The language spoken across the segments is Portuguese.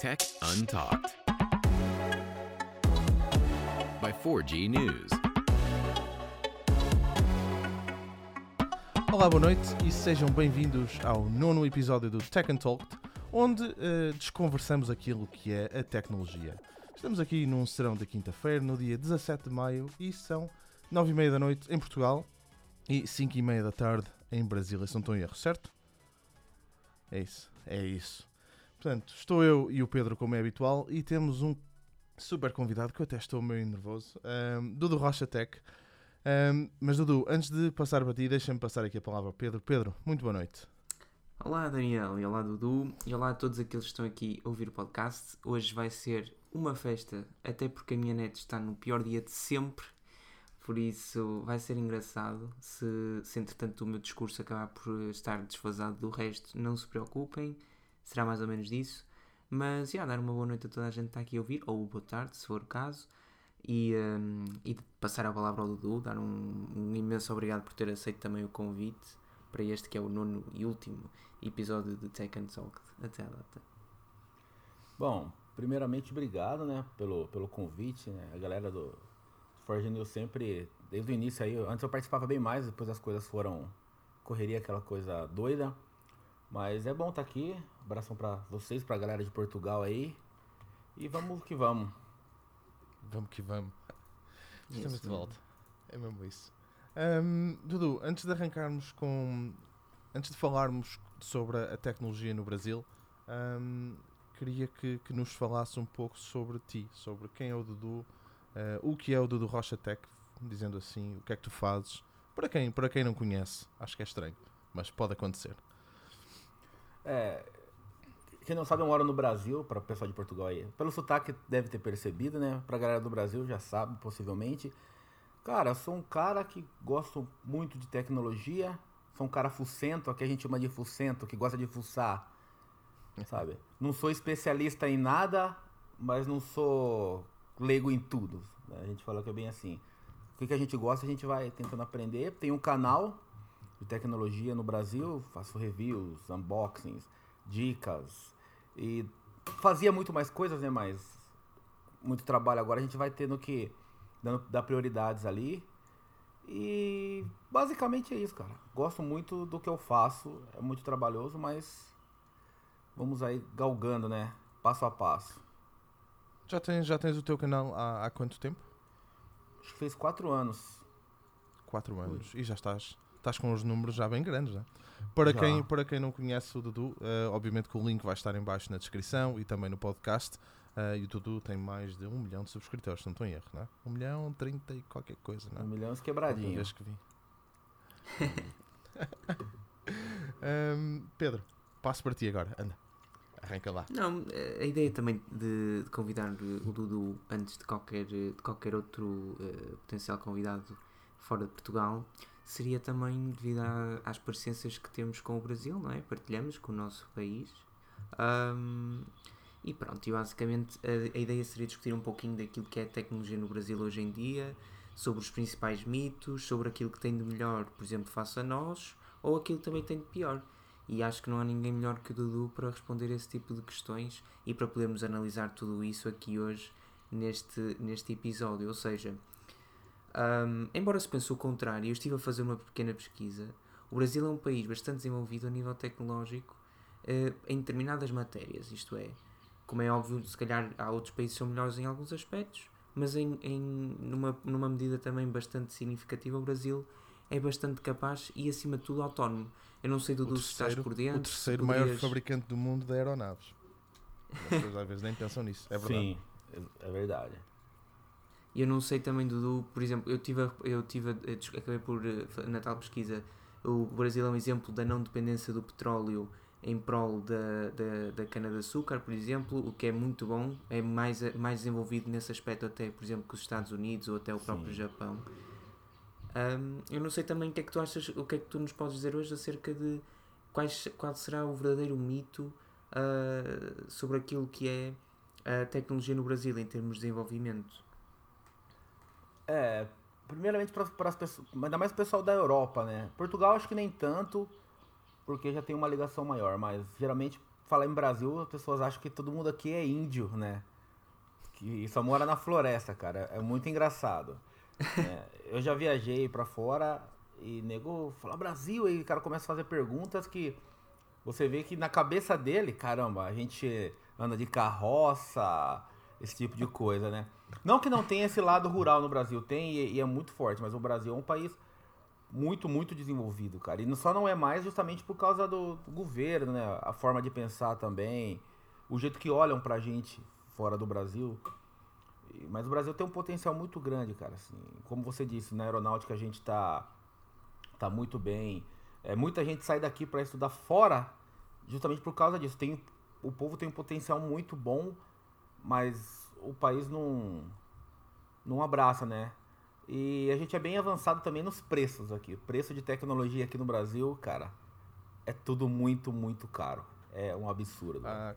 Tech Untalked by 4G News. Olá, boa noite e sejam bem-vindos ao nono episódio do Tech Untalked, onde uh, desconversamos aquilo que é a tecnologia. Estamos aqui num serão da quinta-feira, no dia 17 de maio, e são 9 e meia da noite em Portugal e 5 e meia da tarde em Brasília, se não estou em erro, certo? É isso, é isso. Portanto, estou eu e o Pedro, como é habitual, e temos um super convidado que eu até estou meio nervoso, um, Dudu Rocha Tech. Um, mas Dudu, antes de passar para ti, deixa-me passar aqui a palavra ao Pedro. Pedro, muito boa noite. Olá Daniel e olá Dudu e olá a todos aqueles que estão aqui a ouvir o podcast. Hoje vai ser uma festa, até porque a minha net está no pior dia de sempre, por isso vai ser engraçado. Se, se entretanto o meu discurso acabar por estar desfasado do resto, não se preocupem, será mais ou menos disso. Mas já, dar uma boa noite a toda a gente que está aqui a ouvir, ou boa tarde, se for o caso. E, um, e passar a palavra ao Dudu, dar um, um imenso obrigado por ter aceito também o convite para este que é o nono e último episódio de Tech and Talk até a data. Bom, primeiramente obrigado, né, pelo, pelo convite, né, a galera do Forge News sempre, desde o início aí, antes eu participava bem mais, depois as coisas foram, correria aquela coisa doida, mas é bom estar tá aqui, abração para vocês, para a galera de Portugal aí, e vamos que vamos. Vamos que vamos. Estamos isso, de volta. É mesmo isso. Um, Dudu, antes de arrancarmos com. Antes de falarmos sobre a tecnologia no Brasil, um, queria que, que, nos falasse um pouco sobre ti, sobre quem é o Dudu, uh, o que é o Dudu Rocha Tech, dizendo assim, o que é que tu fazes. Para quem, para quem não conhece, acho que é estranho, mas pode acontecer. É, quem não sabe, eu moro no Brasil, para o pessoal de Portugal aí. Pelo sotaque deve ter percebido, né? Para a galera do Brasil já sabe, possivelmente. Cara, sou um cara que gosto muito de tecnologia. Sou um cara fucento, aqui a gente chama de fucento, que gosta de fuçar. Sabe? Não sou especialista em nada, mas não sou leigo em tudo. A gente fala que é bem assim. O que, que a gente gosta, a gente vai tentando aprender. Tem um canal de tecnologia no Brasil, faço reviews, unboxings, dicas. E fazia muito mais coisas, né? Mas muito trabalho agora a gente vai tendo que dando, dar prioridades ali. E basicamente é isso, cara. Gosto muito do que eu faço, é muito trabalhoso, mas vamos aí galgando, né? Passo a passo. Já tens, já tens o teu canal há, há quanto tempo? Acho que fez quatro anos. Quatro anos. E já estás, estás com os números já bem grandes, né? Para quem, para quem não conhece o Dudu, uh, obviamente que o link vai estar em baixo na descrição e também no podcast. Uh, e o Dudu tem mais de um milhão de subscritores, se não estou em erro, não é? Um milhão, trinta e qualquer coisa, não é? Um milhão quebradinho. vez que vi. um, Pedro, passo para ti agora, anda. Arranca lá. Não, a ideia também de, de convidar o Dudu antes de qualquer, de qualquer outro uh, potencial convidado fora de Portugal seria também devido às parecenças que temos com o Brasil, não é? Partilhamos com o nosso país. Um, e pronto, e basicamente a, a, ideia seria discutir um pouquinho daquilo que é tecnologia no Brasil hoje em dia, sobre os principais mitos, sobre aquilo que tem de melhor, por exemplo, face a nós, ou aquilo que também tem de pior. E acho que não há ninguém melhor que o Dudu para responder esse tipo de questões e para podermos analisar tudo isso aqui hoje neste, neste episódio. Ou seja, um, embora se pense o contrário, eu estive a fazer uma pequena pesquisa. O Brasil é um país bastante desenvolvido a nível tecnológico uh, em determinadas matérias, isto é, como é óbvio, se calhar há outros países que são melhores em alguns aspectos, mas em, em numa, numa medida também bastante significativa, o Brasil é bastante capaz e, acima de tudo, autónomo. Eu não sei do se estás por dentro. O terceiro poderias... maior fabricante do mundo de aeronaves. As pessoas às vezes nem pensam nisso, é verdade. Sim, é verdade. E eu não sei também, Dudu, por exemplo, eu tive, eu tive acabei por, eh, na tal pesquisa, o Brasil é um exemplo da não dependência do petróleo em prol da, da, da cana-de-açúcar, por exemplo, o que é muito bom, é mais, mais desenvolvido nesse aspecto até, por exemplo, que os Estados Unidos ou até o próprio Sim. Japão. Um, eu não sei também o que é que tu achas, o que é que tu nos podes dizer hoje acerca de quais, qual será o verdadeiro mito uh, sobre aquilo que é a tecnologia no Brasil em termos de desenvolvimento. É, primeiramente para as pessoas, ainda mais o pessoal da Europa, né? Portugal acho que nem tanto, porque já tem uma ligação maior, mas geralmente falar em Brasil, as pessoas acham que todo mundo aqui é índio, né? Que só mora na floresta, cara. É muito engraçado. É, eu já viajei pra fora e nego fala Brasil, e o cara começa a fazer perguntas que você vê que na cabeça dele, caramba, a gente anda de carroça, esse tipo de coisa, né? Não que não tenha esse lado rural no Brasil, tem e, e é muito forte, mas o Brasil é um país muito, muito desenvolvido, cara. E só não é mais justamente por causa do, governo, né? A forma de pensar também, o jeito que olham pra gente fora do Brasil. Mas o Brasil tem um potencial muito grande, cara. Assim, como você disse, na aeronáutica a gente tá, tá muito bem. É, muita gente sai daqui para estudar fora justamente por causa disso. Tem, o povo tem um potencial muito bom, mas o país não, não abraça, né? E a gente é bem avançado também nos preços aqui. O preço de tecnologia aqui no Brasil, cara, é tudo muito, muito caro. É um absurdo. Há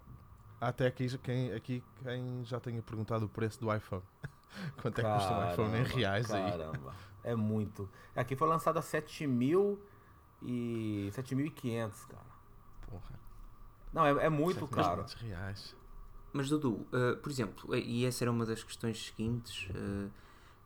até aqui quem, aqui quem já tenha perguntado o preço do iPhone. Quanto é que custa um iPhone em Caramba, reais aí? Caramba, é muito. Aqui foi lançado a 7 mil e 7.500, cara. Porra, Não, é, é muito caro. 700 reais. Mas Dudu, eh, por exemplo, eh, e essa era uma das questões seguintes, eh,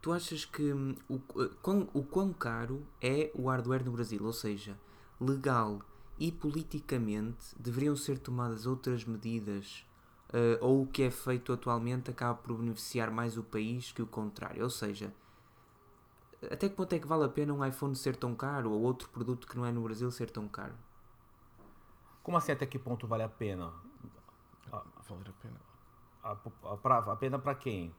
tu achas que hum, o, eh, quão, o quão caro é o hardware no Brasil? Ou seja, legal e politicamente deveriam ser tomadas outras medidas eh, ou o que é feito atualmente acaba por beneficiar mais o país que o contrário? Ou seja, até que ponto é que vale a pena um iPhone ser tão caro ou outro produto que não é no Brasil ser tão caro? Como assim até que ponto vale a pena? Valer a pena. A, a, pra- a pena pra quem?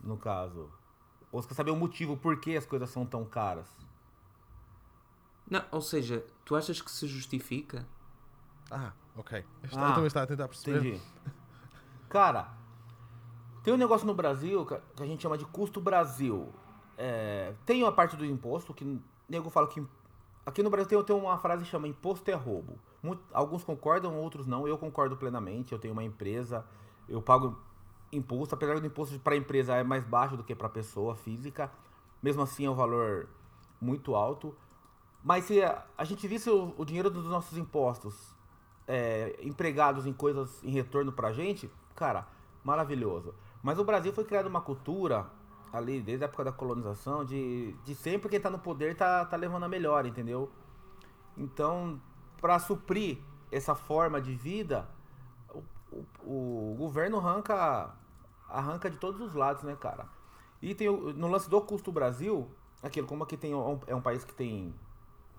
No caso. Ou você quer saber o motivo por que as coisas são tão caras? Não, ou seja, tu achas que se justifica? Ah, ok. Eu Ah, também estava a tentar perceber. Entendi. Cara, tem um negócio no Brasil que a gente chama de custo Brasil. É, tem uma parte do imposto que o nego fala que. Aqui no Brasil tem, tem uma frase que chama imposto é roubo. Alguns concordam, outros não. Eu concordo plenamente. Eu tenho uma empresa, eu pago imposto, apesar do imposto para a empresa é mais baixo do que para a pessoa física. Mesmo assim é um valor muito alto. Mas se a, a gente visse o, dinheiro dos nossos impostos é, empregados em coisas em retorno pra gente, cara, maravilhoso. Mas o Brasil foi criado uma cultura ali desde a época da colonização de, de sempre quem tá no poder tá, tá levando a melhor, entendeu? Então, para suprir essa forma de vida, o, o, o governo arranca, arranca de todos os lados, né, cara? E tem o- no lance do custo Brasil, aquilo, como aqui tem um- é um país que tem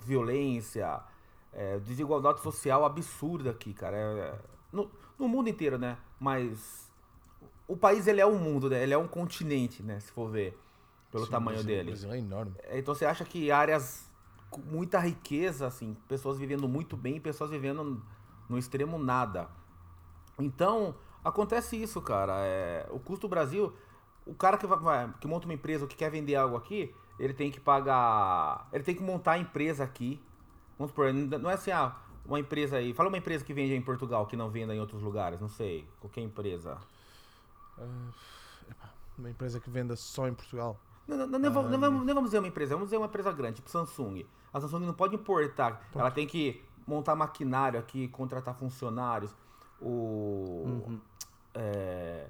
violência, é, desigualdade social absurda aqui, cara. É- no, no mundo inteiro, né? Mas o país ele é um mundo, né? Ele é um continente, né? Se for ver pelo Sim, tamanho Brasil- dele. O Brasil é enorme. É, Então você acha que áreas muita riqueza, assim, pessoas vivendo muito bem, pessoas vivendo no extremo nada. Então, acontece isso, cara. É, o custo do Brasil, o cara que, vai- que monta uma empresa ou que quer vender algo aqui, ele tem que pagar. Ele tem que montar a empresa aqui. Vamos supor, não é assim, ah, uma empresa aí. Fala uma empresa que vende em Portugal, que não venda em outros lugares, não sei. Qualquer empresa. Epá, uma empresa que venda só em Portugal. Não, não, não, vamos- não vamos, não vamos dizer uma empresa, vamos dizer uma empresa grande, tipo Samsung. A Samsung não pode importar, ela tem que montar maquinário aqui, contratar funcionários. O, Uhum. é,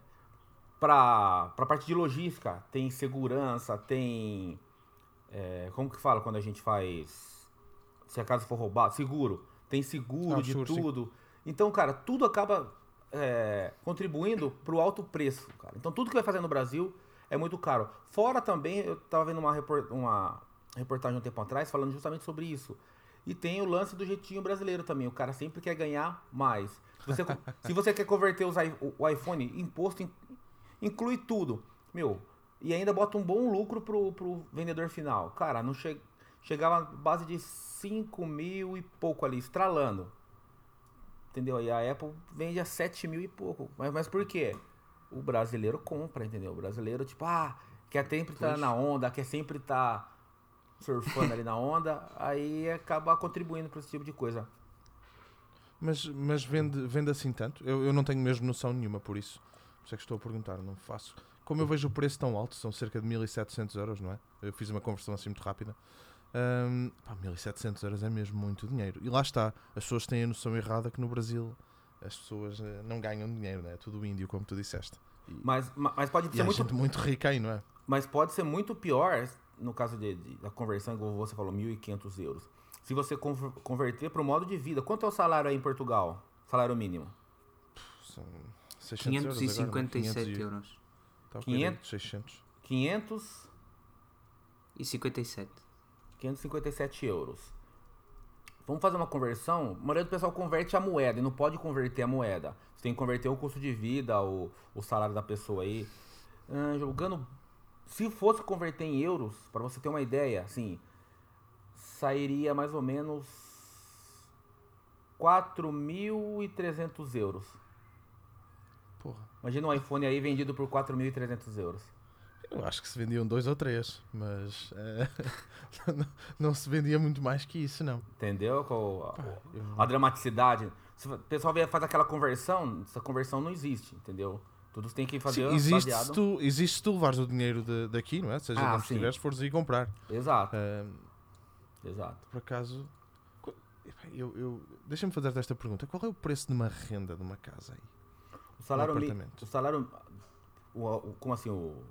pra, pra parte de logística, tem segurança, tem. é, como que fala quando a gente faz. Se a casa for roubada? Seguro. Tem seguro Ah, de sim. tudo. Então, cara, tudo acaba é, contribuindo pro alto preço, cara. Então, tudo que vai fazer no Brasil é muito caro. Fora também, eu tava vendo uma, repor- uma reportagem um tempo atrás falando justamente sobre isso. E tem o lance do jeitinho brasileiro também. O cara sempre quer ganhar mais. Se você, se você quer converter os o, iPhone, imposto in- inclui tudo. Meu, e ainda bota um bom lucro pro, pro vendedor final. Cara, não che, chegava base de 5 mil e pouco ali, estralando. Entendeu? E a Apple vende a 7 mil e pouco. Mas, mas por quê? O brasileiro compra, entendeu? O brasileiro, tipo, ah, quer sempre estar Pois. na onda, quer sempre estar surfando ali na onda, aí acaba contribuindo para esse tipo de coisa. Mas, mas vende, vende assim tanto? Eu, eu não tenho mesmo noção nenhuma por isso. Por isso é que estou a perguntar, não faço. Como eu vejo o preço tão alto, são cerca de 1700 euros, não é? Eu fiz uma conversão assim muito rápida. Hum, pá, 1700 euros é mesmo muito dinheiro. E lá está, as pessoas têm a noção errada que no Brasil as pessoas eh, não ganham dinheiro, né? é tudo índio, como tu disseste. E, Mas, ma- mas pode ser muito gente muito rica aí, não é? Mas pode ser muito pior, no caso de, de- da conversão, igual você falou, 1.500 euros. Se você conver- converter para o modo de vida, quanto é o salário aí em Portugal? Salário mínimo? São 600 euros agora, não é? 557 500 e- euros. Tá, ok, 500. 600. 500, E 57. 557 euros. Vamos fazer uma conversão? A maioria do pessoal converte a moeda e não pode converter a moeda. Você tem que converter o custo de vida, o, o salário da pessoa aí. Ah, jogando. Se fosse converter em euros, para você ter uma ideia, assim, sairia mais ou menos 4.300 euros. Porra. Imagina um iPhone aí vendido por 4.300 euros. Eu acho que se vendiam dois ou três, mas eh, não, não se vendia muito mais que isso, não. Entendeu? Qual a- Eu- a dramaticidade. Se o pessoal vier fazer aquela conversão, essa conversão não existe, entendeu? Tudo tem que fazer Sim, existe, se tu, existe se tu levares o dinheiro de- daqui, não é? Seja Ah, de onde estiveres, fores aí comprar. Exato, Ahm, exato. por acaso, eu, eu- deixa-me fazer-te esta pergunta: qual é o preço de uma renda de uma casa aí? O salário, mi- apartamento. o salário, o, o- como assim, o,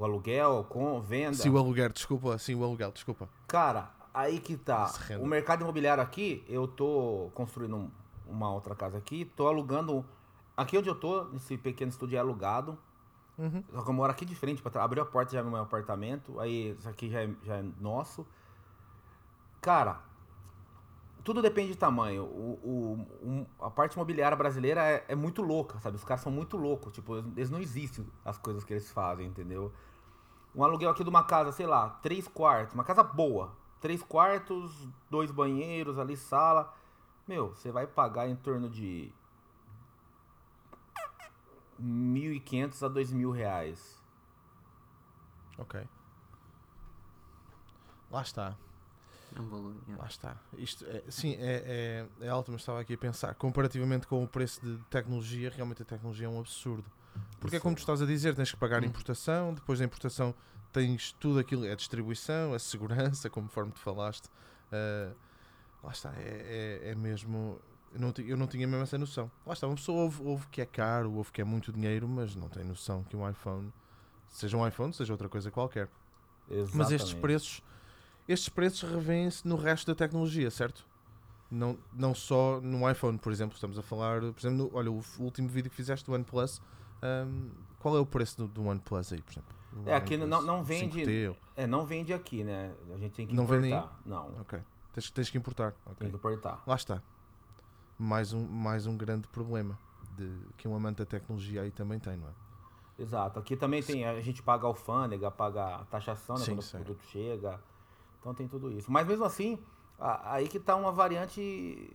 o aluguel, com venda. Sim, o aluguer, desculpa, sim, o aluguel, desculpa. Cara, aí que tá. Renda. O mercado imobiliário aqui, eu tô construindo um- uma outra casa aqui, tô alugando. Aqui onde eu tô, nesse pequeno estúdio é alugado. Uhum. Só que eu moro aqui de frente, pra abriu a porta já no meu apartamento, aí isso aqui já é, já é nosso. Cara, tudo depende de tamanho. O, o- um- a parte imobiliária brasileira é, é muito louca, sabe? Os caras são muito loucos, tipo, eles não existem as coisas que eles fazem, entendeu? Um aluguel aqui de uma casa, sei lá, três quartos, uma casa boa. Três quartos, dois banheiros ali, sala. Meu, você vai pagar em torno de 1.500 a 2.000 reais. Ok. Lá está, É um valor. yeah. lá está. Isto é, sim, é, é, é alto, mas estava aqui a pensar. Comparativamente com o preço de tecnologia, realmente a tecnologia é um absurdo. Porque é como tu estás a dizer, tens que pagar a Hum. importação, depois da importação tens tudo aquilo, a distribuição, a segurança, conforme tu falaste. ah, lá está, é, é, é mesmo. Eu não, eu não tinha mesmo essa noção. Lá está, uma pessoa ouve, ouve que é caro, ouve que é muito dinheiro, mas não tem noção que um iPhone, seja um iPhone, seja outra coisa qualquer. Exatamente. Mas estes preços, estes preços revêem-se no resto da tecnologia, certo? Não, não só no iPhone, por exemplo, estamos a falar, por exemplo, no- olha, o último vídeo que fizeste do OnePlus, hum, qual é o preço do, do OnePlus aí, por exemplo? É, aqui OnePlus não- não vende- 5T, ou- É, não vende aqui, né? A gente tem que Não vende importar. Não, ok. Tens, tens que importar. ok. tem que importar. Lá está. Mais um, mais um grande problema de, que um amante da tecnologia aí também tem, não é? Exato. Aqui também tem, a gente paga alfândega, paga a taxação, né? Sim, quando sei. o produto chega. Então tem tudo isso. Mas mesmo assim, a- aí que tá uma variante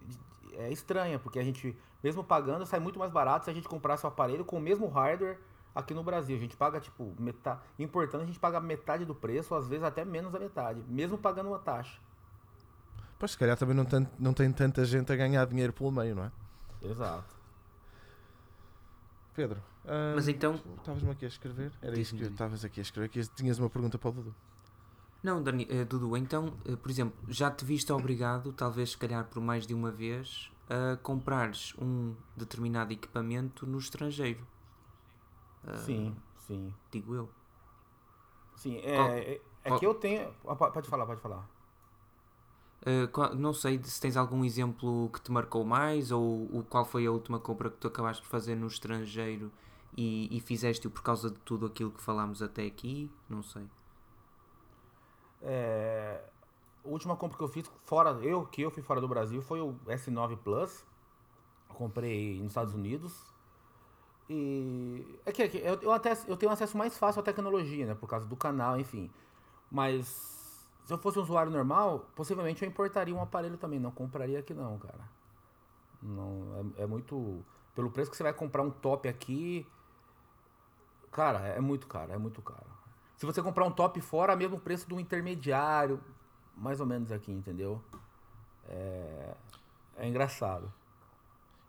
é, estranha, porque a gente, mesmo pagando, sai muito mais barato se a gente comprasse o aparelho com o mesmo hardware aqui no Brasil. A gente paga, tipo, metade. Importando, a gente paga metade do preço, às vezes até menos da metade, mesmo pagando uma taxa. Pois se calhar também não, tan- não tem tanta gente a ganhar dinheiro pelo meio, não é? Exato. Pedro, hum, Mas então, estavas-me aqui a escrever? Era isso que estavas aqui a escrever, que tinhas uma pergunta para o Dudu. Não, Dani, eh, Dudu, então, eh, por exemplo, já te viste obrigado, talvez se calhar por mais de uma vez, a comprares um determinado equipamento no estrangeiro. Ah, Sim, sim. Digo eu. Sim, é, Qual- é, é qual- que eu tenho. ah, po- Pode falar, pode falar. Uh, qual- não sei se tens algum exemplo que te marcou mais ou o, qual foi a última compra que tu acabaste de fazer no estrangeiro e, e fizeste-o por causa de tudo aquilo que falámos até aqui. Não sei. É, a última compra que eu fiz fora, eu que eu fui fora do Brasil foi o S9 Plus. Comprei nos Estados Unidos. E é que, é que eu, eu até eu tenho acesso mais fácil à tecnologia, né, por causa do canal, enfim. Mas se eu fosse um usuário normal, possivelmente eu importaria um aparelho também, não compraria aqui não, cara. Não, é, é muito pelo preço que você vai comprar um top aqui, cara, é muito caro, é muito caro. Se você comprar um top fora, é mesmo preço do intermediário, mais ou menos aqui, entendeu? É, é engraçado.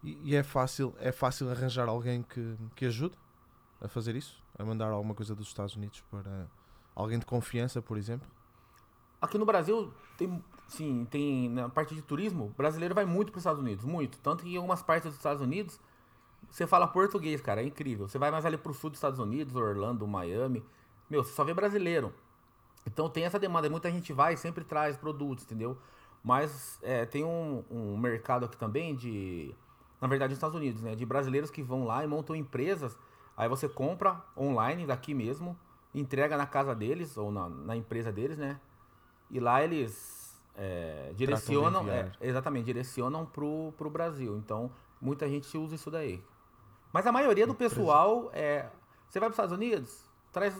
E, e é, fácil, é fácil arranjar alguém que, que ajude a fazer isso? A mandar alguma coisa dos Estados Unidos para alguém de confiança, por exemplo? aqui no Brasil tem, sim, tem na parte de turismo, brasileiro vai muito para os Estados Unidos, muito. Tanto que em algumas partes dos Estados Unidos você fala português, cara, é incrível. Você vai mais ali pro sul dos Estados Unidos, Orlando, Miami, meu, você só vê brasileiro. Então tem essa demanda, muita gente vai e sempre traz produtos, entendeu? Mas é, tem um, um mercado aqui também de, na verdade, nos Estados Unidos, né? De brasileiros que vão lá e montam empresas. Aí você compra online daqui mesmo, entrega na casa deles ou na, na empresa deles, né? E lá eles é, direcionam, é, exatamente, direcionam pro, pro Brasil. Então muita gente usa isso daí. Mas a maioria do pessoal é, você vai para os Estados Unidos, traz,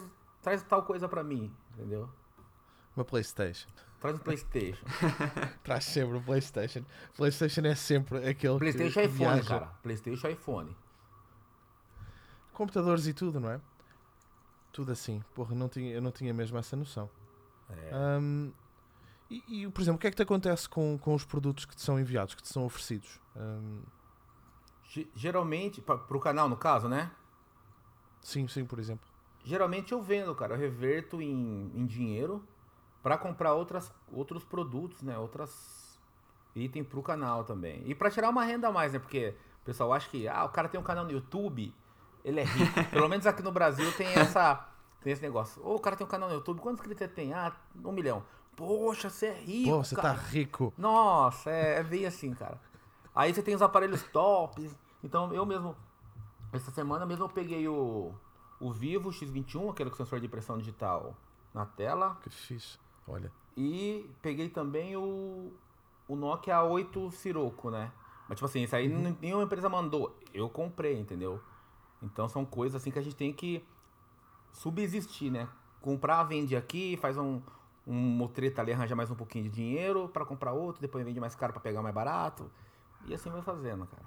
traz tal coisa para mim, entendeu? Uma Playstation. Traz um PlayStation. Traz sempre o Playstation. Playstation é sempre aquele PlayStation que e iPhone, viaja. cara. PlayStation e iPhone. Computadores e tudo, não é? Tudo assim. Porra, não tinha, eu não tinha mesmo essa noção. É. Ahm, e, e, por exemplo, o que é que te acontece com, com os produtos que te são enviados, que te são oferecidos? Ge- Geralmente, pra, pro canal no caso, né? sim, sim, por exemplo. Geralmente eu vendo, cara. Eu reverto em, em dinheiro para comprar outras, outros produtos, né? Outras itens pro canal também. E para tirar uma renda a mais, né? Porque o pessoal acha que, ah, o cara tem um canal no YouTube, ele é rico. Pelo menos aqui no Brasil tem essa tem esse negócio. Ô, o cara tem um canal no YouTube, quantos inscritos ele tem? Ah, um milhão. Poxa, você é rico, Pô, você tá rico. Nossa, é, é bem assim, cara. Aí você tem os aparelhos tops. Então eu mesmo, essa semana mesmo eu peguei o, o Vivo X21, aquele com sensor de impressão digital na tela. Que fixe. Olha. E peguei também o, o Nokia 8 Sirocco, né? Mas tipo assim, isso aí n- nenhuma empresa mandou. Eu comprei, entendeu? Então são coisas assim que a gente tem que subsistir, né? Comprar, vende aqui, faz um, um motreta ali, arranja mais um pouquinho de dinheiro pra comprar outro, depois vende mais caro pra pegar mais barato. E assim vai fazendo, cara.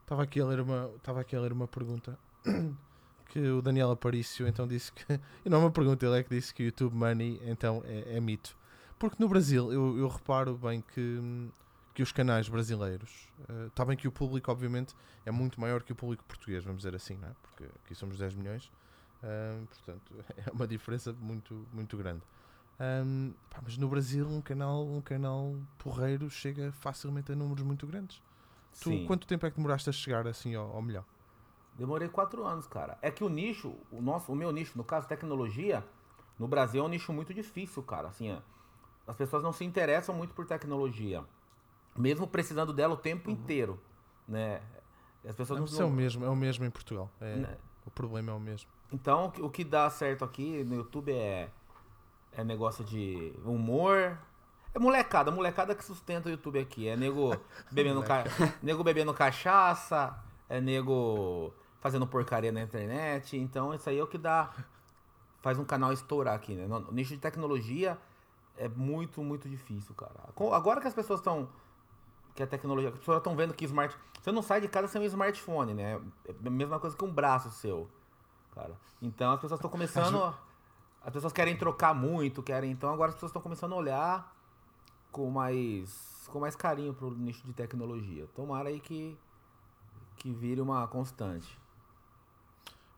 Estava aqui a ler uma, estava aqui a ler uma pergunta que o Daniel Aparício então disse que. E não é uma pergunta, ele é que disse que o YouTube Money então é, é mito. Porque no Brasil eu, eu reparo bem que, que os canais brasileiros. Está bem que o público, obviamente, é muito maior que o público português, vamos dizer assim, não é? Porque aqui somos 10 milhões. hum, portanto, é uma diferença muito, muito grande. Hum, pá, mas no Brasil um canal, um canal porreiro chega facilmente a números muito grandes. Tu, quanto tempo é que demoraste a chegar assim ao, ao milhão? Demorei quatro anos, cara. É que o nicho, o nosso, o meu nicho, no caso tecnologia, no Brasil é um nicho muito difícil, cara. Assim, ó, as pessoas não se interessam muito por tecnologia, mesmo precisando dela o tempo inteiro, né? As pessoas não, Isso é o mesmo, é o mesmo em Portugal. É, Né? O problema é o mesmo. Então, o que- o que dá certo aqui no YouTube é, é negócio de humor. É molecada, molecada que sustenta o YouTube aqui. É nego bebendo, ca... nego bebendo cachaça, é nego fazendo porcaria na internet. Então, isso aí é o que dá. Faz um canal estourar aqui, né? No nicho de tecnologia é muito, muito difícil, cara. Agora que as pessoas estão. Que a tecnologia. As pessoas estão vendo que smart. Você não sai de casa sem um smartphone, né? É a mesma coisa que um braço seu cara. Então as pessoas estão começando. a- As pessoas querem trocar muito, querem. Então agora as pessoas estão começando a olhar com mais. com mais carinho pro nicho de tecnologia. Tomara aí que. que vire uma constante.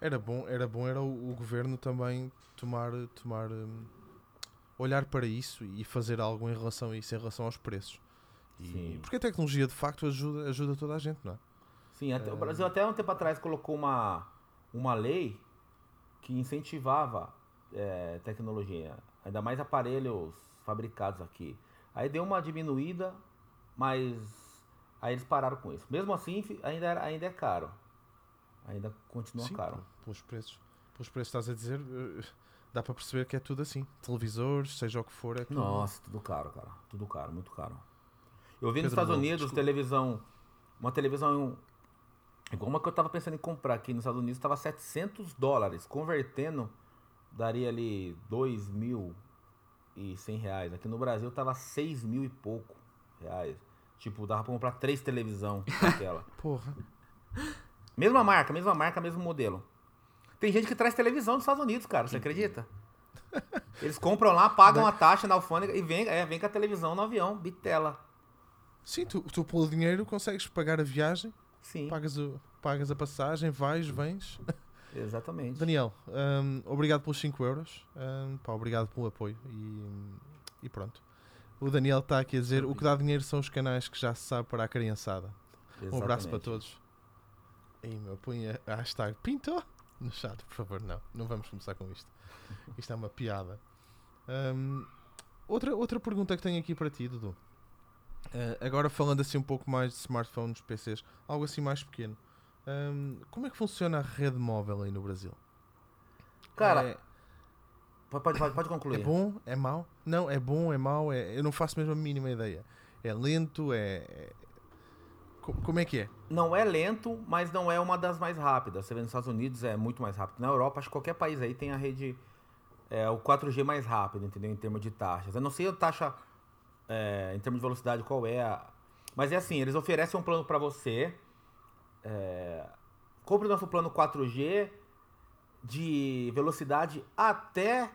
Era bom, era bom era o, o governo também tomar, tomar hum, olhar para isso e fazer algo em relação a isso, em relação aos preços. E- Sim. porque a tecnologia de facto ajuda, ajuda toda a gente, não é? Sim, até, o Brasil até um tempo atrás colocou uma, uma lei que incentivava é, tecnologia, ainda mais aparelhos fabricados aqui. Aí deu uma diminuída, mas aí eles pararam com isso. Mesmo assim, ainda, era- ainda é caro. Ainda continua Sim, caro. Pelos preços. Pelos preços estás a dizer, eh, dá para perceber que é tudo assim. Televisores, seja o que for, é tudo. Nossa, tudo caro, cara. Tudo caro, muito caro. Eu vi Pedro nos Estados Unidos desculpa. televisão, uma televisão igual uma que eu tava pensando em comprar aqui nos Estados Unidos, tava 700 dólares. Convertendo, daria ali 2 mil e 100 reais. Aqui no Brasil tava 6 mil e pouco reais. Tipo, dava pra comprar três televisão daquela. Porra. Mesma marca, mesma marca, mesmo modelo. Tem gente que traz televisão dos Estados Unidos, cara. Você acredita? Eles compram lá, pagam a taxa na alfândega e vem, é, vem com a televisão no avião, bitela. Sim, tu, tu pelo dinheiro consegues pagar a viagem, Sim. pagas, o, pagas a passagem, vais, vens. Exatamente. Daniel, hum, obrigado pelos 5 euros. hum, pá, obrigado pelo apoio. E, e pronto. O Daniel está aqui a dizer: o que dá dinheiro são os canais que já se sabe para a criançada. Um abraço para Exatamente. todos. Aí, meu, põe a hashtag Pinto no chat, por favor. Não, não vamos começar com isto. Isto é uma piada. Hum, outra, outra pergunta que tenho aqui para ti, Dudu. Eh, agora falando assim um pouco mais de smartphones, PCs, algo assim mais pequeno. Hum, como é que funciona a rede móvel aí no Brasil? Cara, é, pode, pode, pode é concluir. bom? É mau? Não, é bom, é mau? É, eu não faço mesmo a mínima ideia. É lento? É. Co- Como é que é? Não é lento, mas não é uma das mais rápidas. Você vê nos Estados Unidos é muito mais rápido. Na Europa, acho que qualquer país aí tem a rede, é, o 4G mais rápido, entendeu? Em termos de taxas. Eu não sei a taxa, é, em termos de velocidade, qual é a... Mas é assim, eles oferecem um plano para você. É, compre o nosso plano 4G de velocidade até,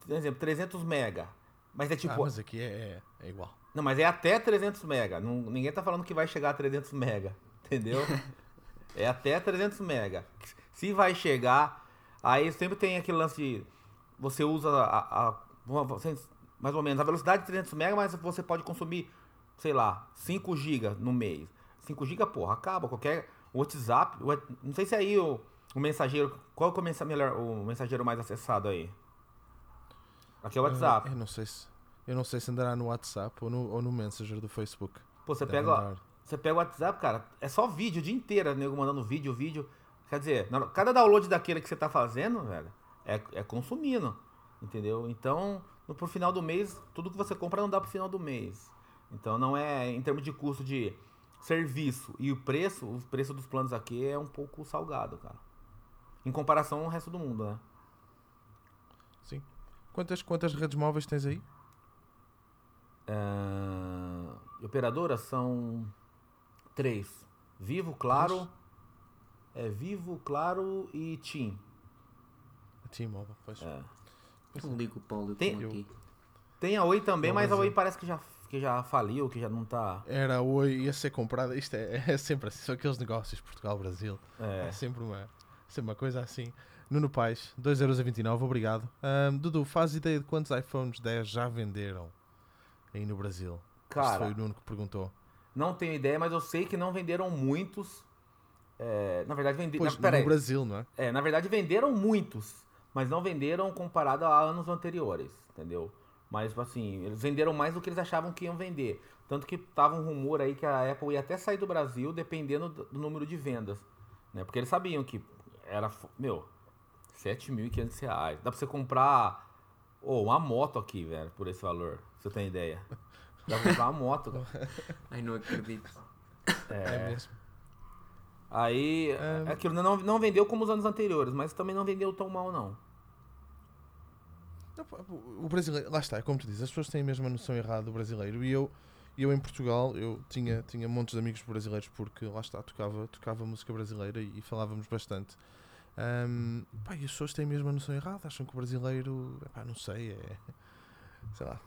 por exemplo, 300 mega. Mas é tipo, ah, mas aqui é, é igual. Não, mas é até 300 mega. Não, ninguém tá falando que vai chegar a 300 mega, entendeu? é até 300 mega. Se vai chegar, aí sempre tem aquele lance de você usa a, a- você- mais ou menos a velocidade de 300 mega, mas você pode consumir, sei lá, 5 GB no mês. 5 GB, porra, acaba qualquer WhatsApp, não sei se aí o, o mensageiro, qual é o mensa- melhor, o mensageiro mais acessado aí? Aqui é o WhatsApp. Ah, eu não sei se. Eu não sei se andará no WhatsApp ou no, ou no Messenger do Facebook. Pô, você Deve pega, ó. Você pega o WhatsApp, cara, é só vídeo o dia inteiro, nego mandando vídeo, vídeo. Quer dizer, cada download daquele que você tá fazendo, velho, é, é consumindo. Entendeu? Então, no, pro final do mês, tudo que você compra não dá pro final do mês. Então não é, em termos de custo de serviço e o preço, o preço dos planos aqui é um pouco salgado, cara. Em comparação ao resto do mundo, né? Sim. Quantas, quantas redes móveis tens aí? Ah, operadoras são três. Vivo, Claro, é Vivo, Claro e TIM. A T-Mobile, pois. É. Não ligo o Paulo Tem- aqui. Tem a Oi também, Não, mas a mas Oi é- parece que já, que já faliu, que já não tá. Era oi, ia ser comprada. Isto é, é sempre assim. São aqueles negócios Portugal-Brasil. É. É. sempre uma, sempre uma coisa assim. Nuno Pais, 2,29€, obrigado. Ahm, Dudu, faz ideia de quantos iPhones 10 já venderam aí no Brasil? Cara, foi o Nuno que perguntou. não tenho ideia, mas eu sei que não venderam muitos. É, na verdade, venderam. No aí. Brasil, não é? É, na verdade, venderam muitos, mas não venderam comparado a anos anteriores, entendeu? Mas, assim, eles venderam mais do que eles achavam que iam vender. Tanto que tava um rumor aí que a Apple ia até sair do Brasil dependendo do número de vendas, né? Porque eles sabiam que era, meu, 7.500 reais. Dá pra você comprar, ô, uma moto aqui, velho, por esse valor, você ter ideia. Dá pra comprar uma moto, cara. Ai, não acredito. É, mesmo. Aí, É. é aquilo não, não vendeu como os anos anteriores, mas também não vendeu tão mal, não. O brasileiro, lá está, é como tu dizes, as pessoas têm a mesma noção errada do brasileiro. E eu, eu em Portugal, eu tinha, tinha montes de amigos brasileiros porque lá está, tocava, tocava música brasileira e, e falávamos bastante. Ahm, pá, e as pessoas têm a mesma noção errada, acham que o brasileiro, epá, não sei, é. Sei lá,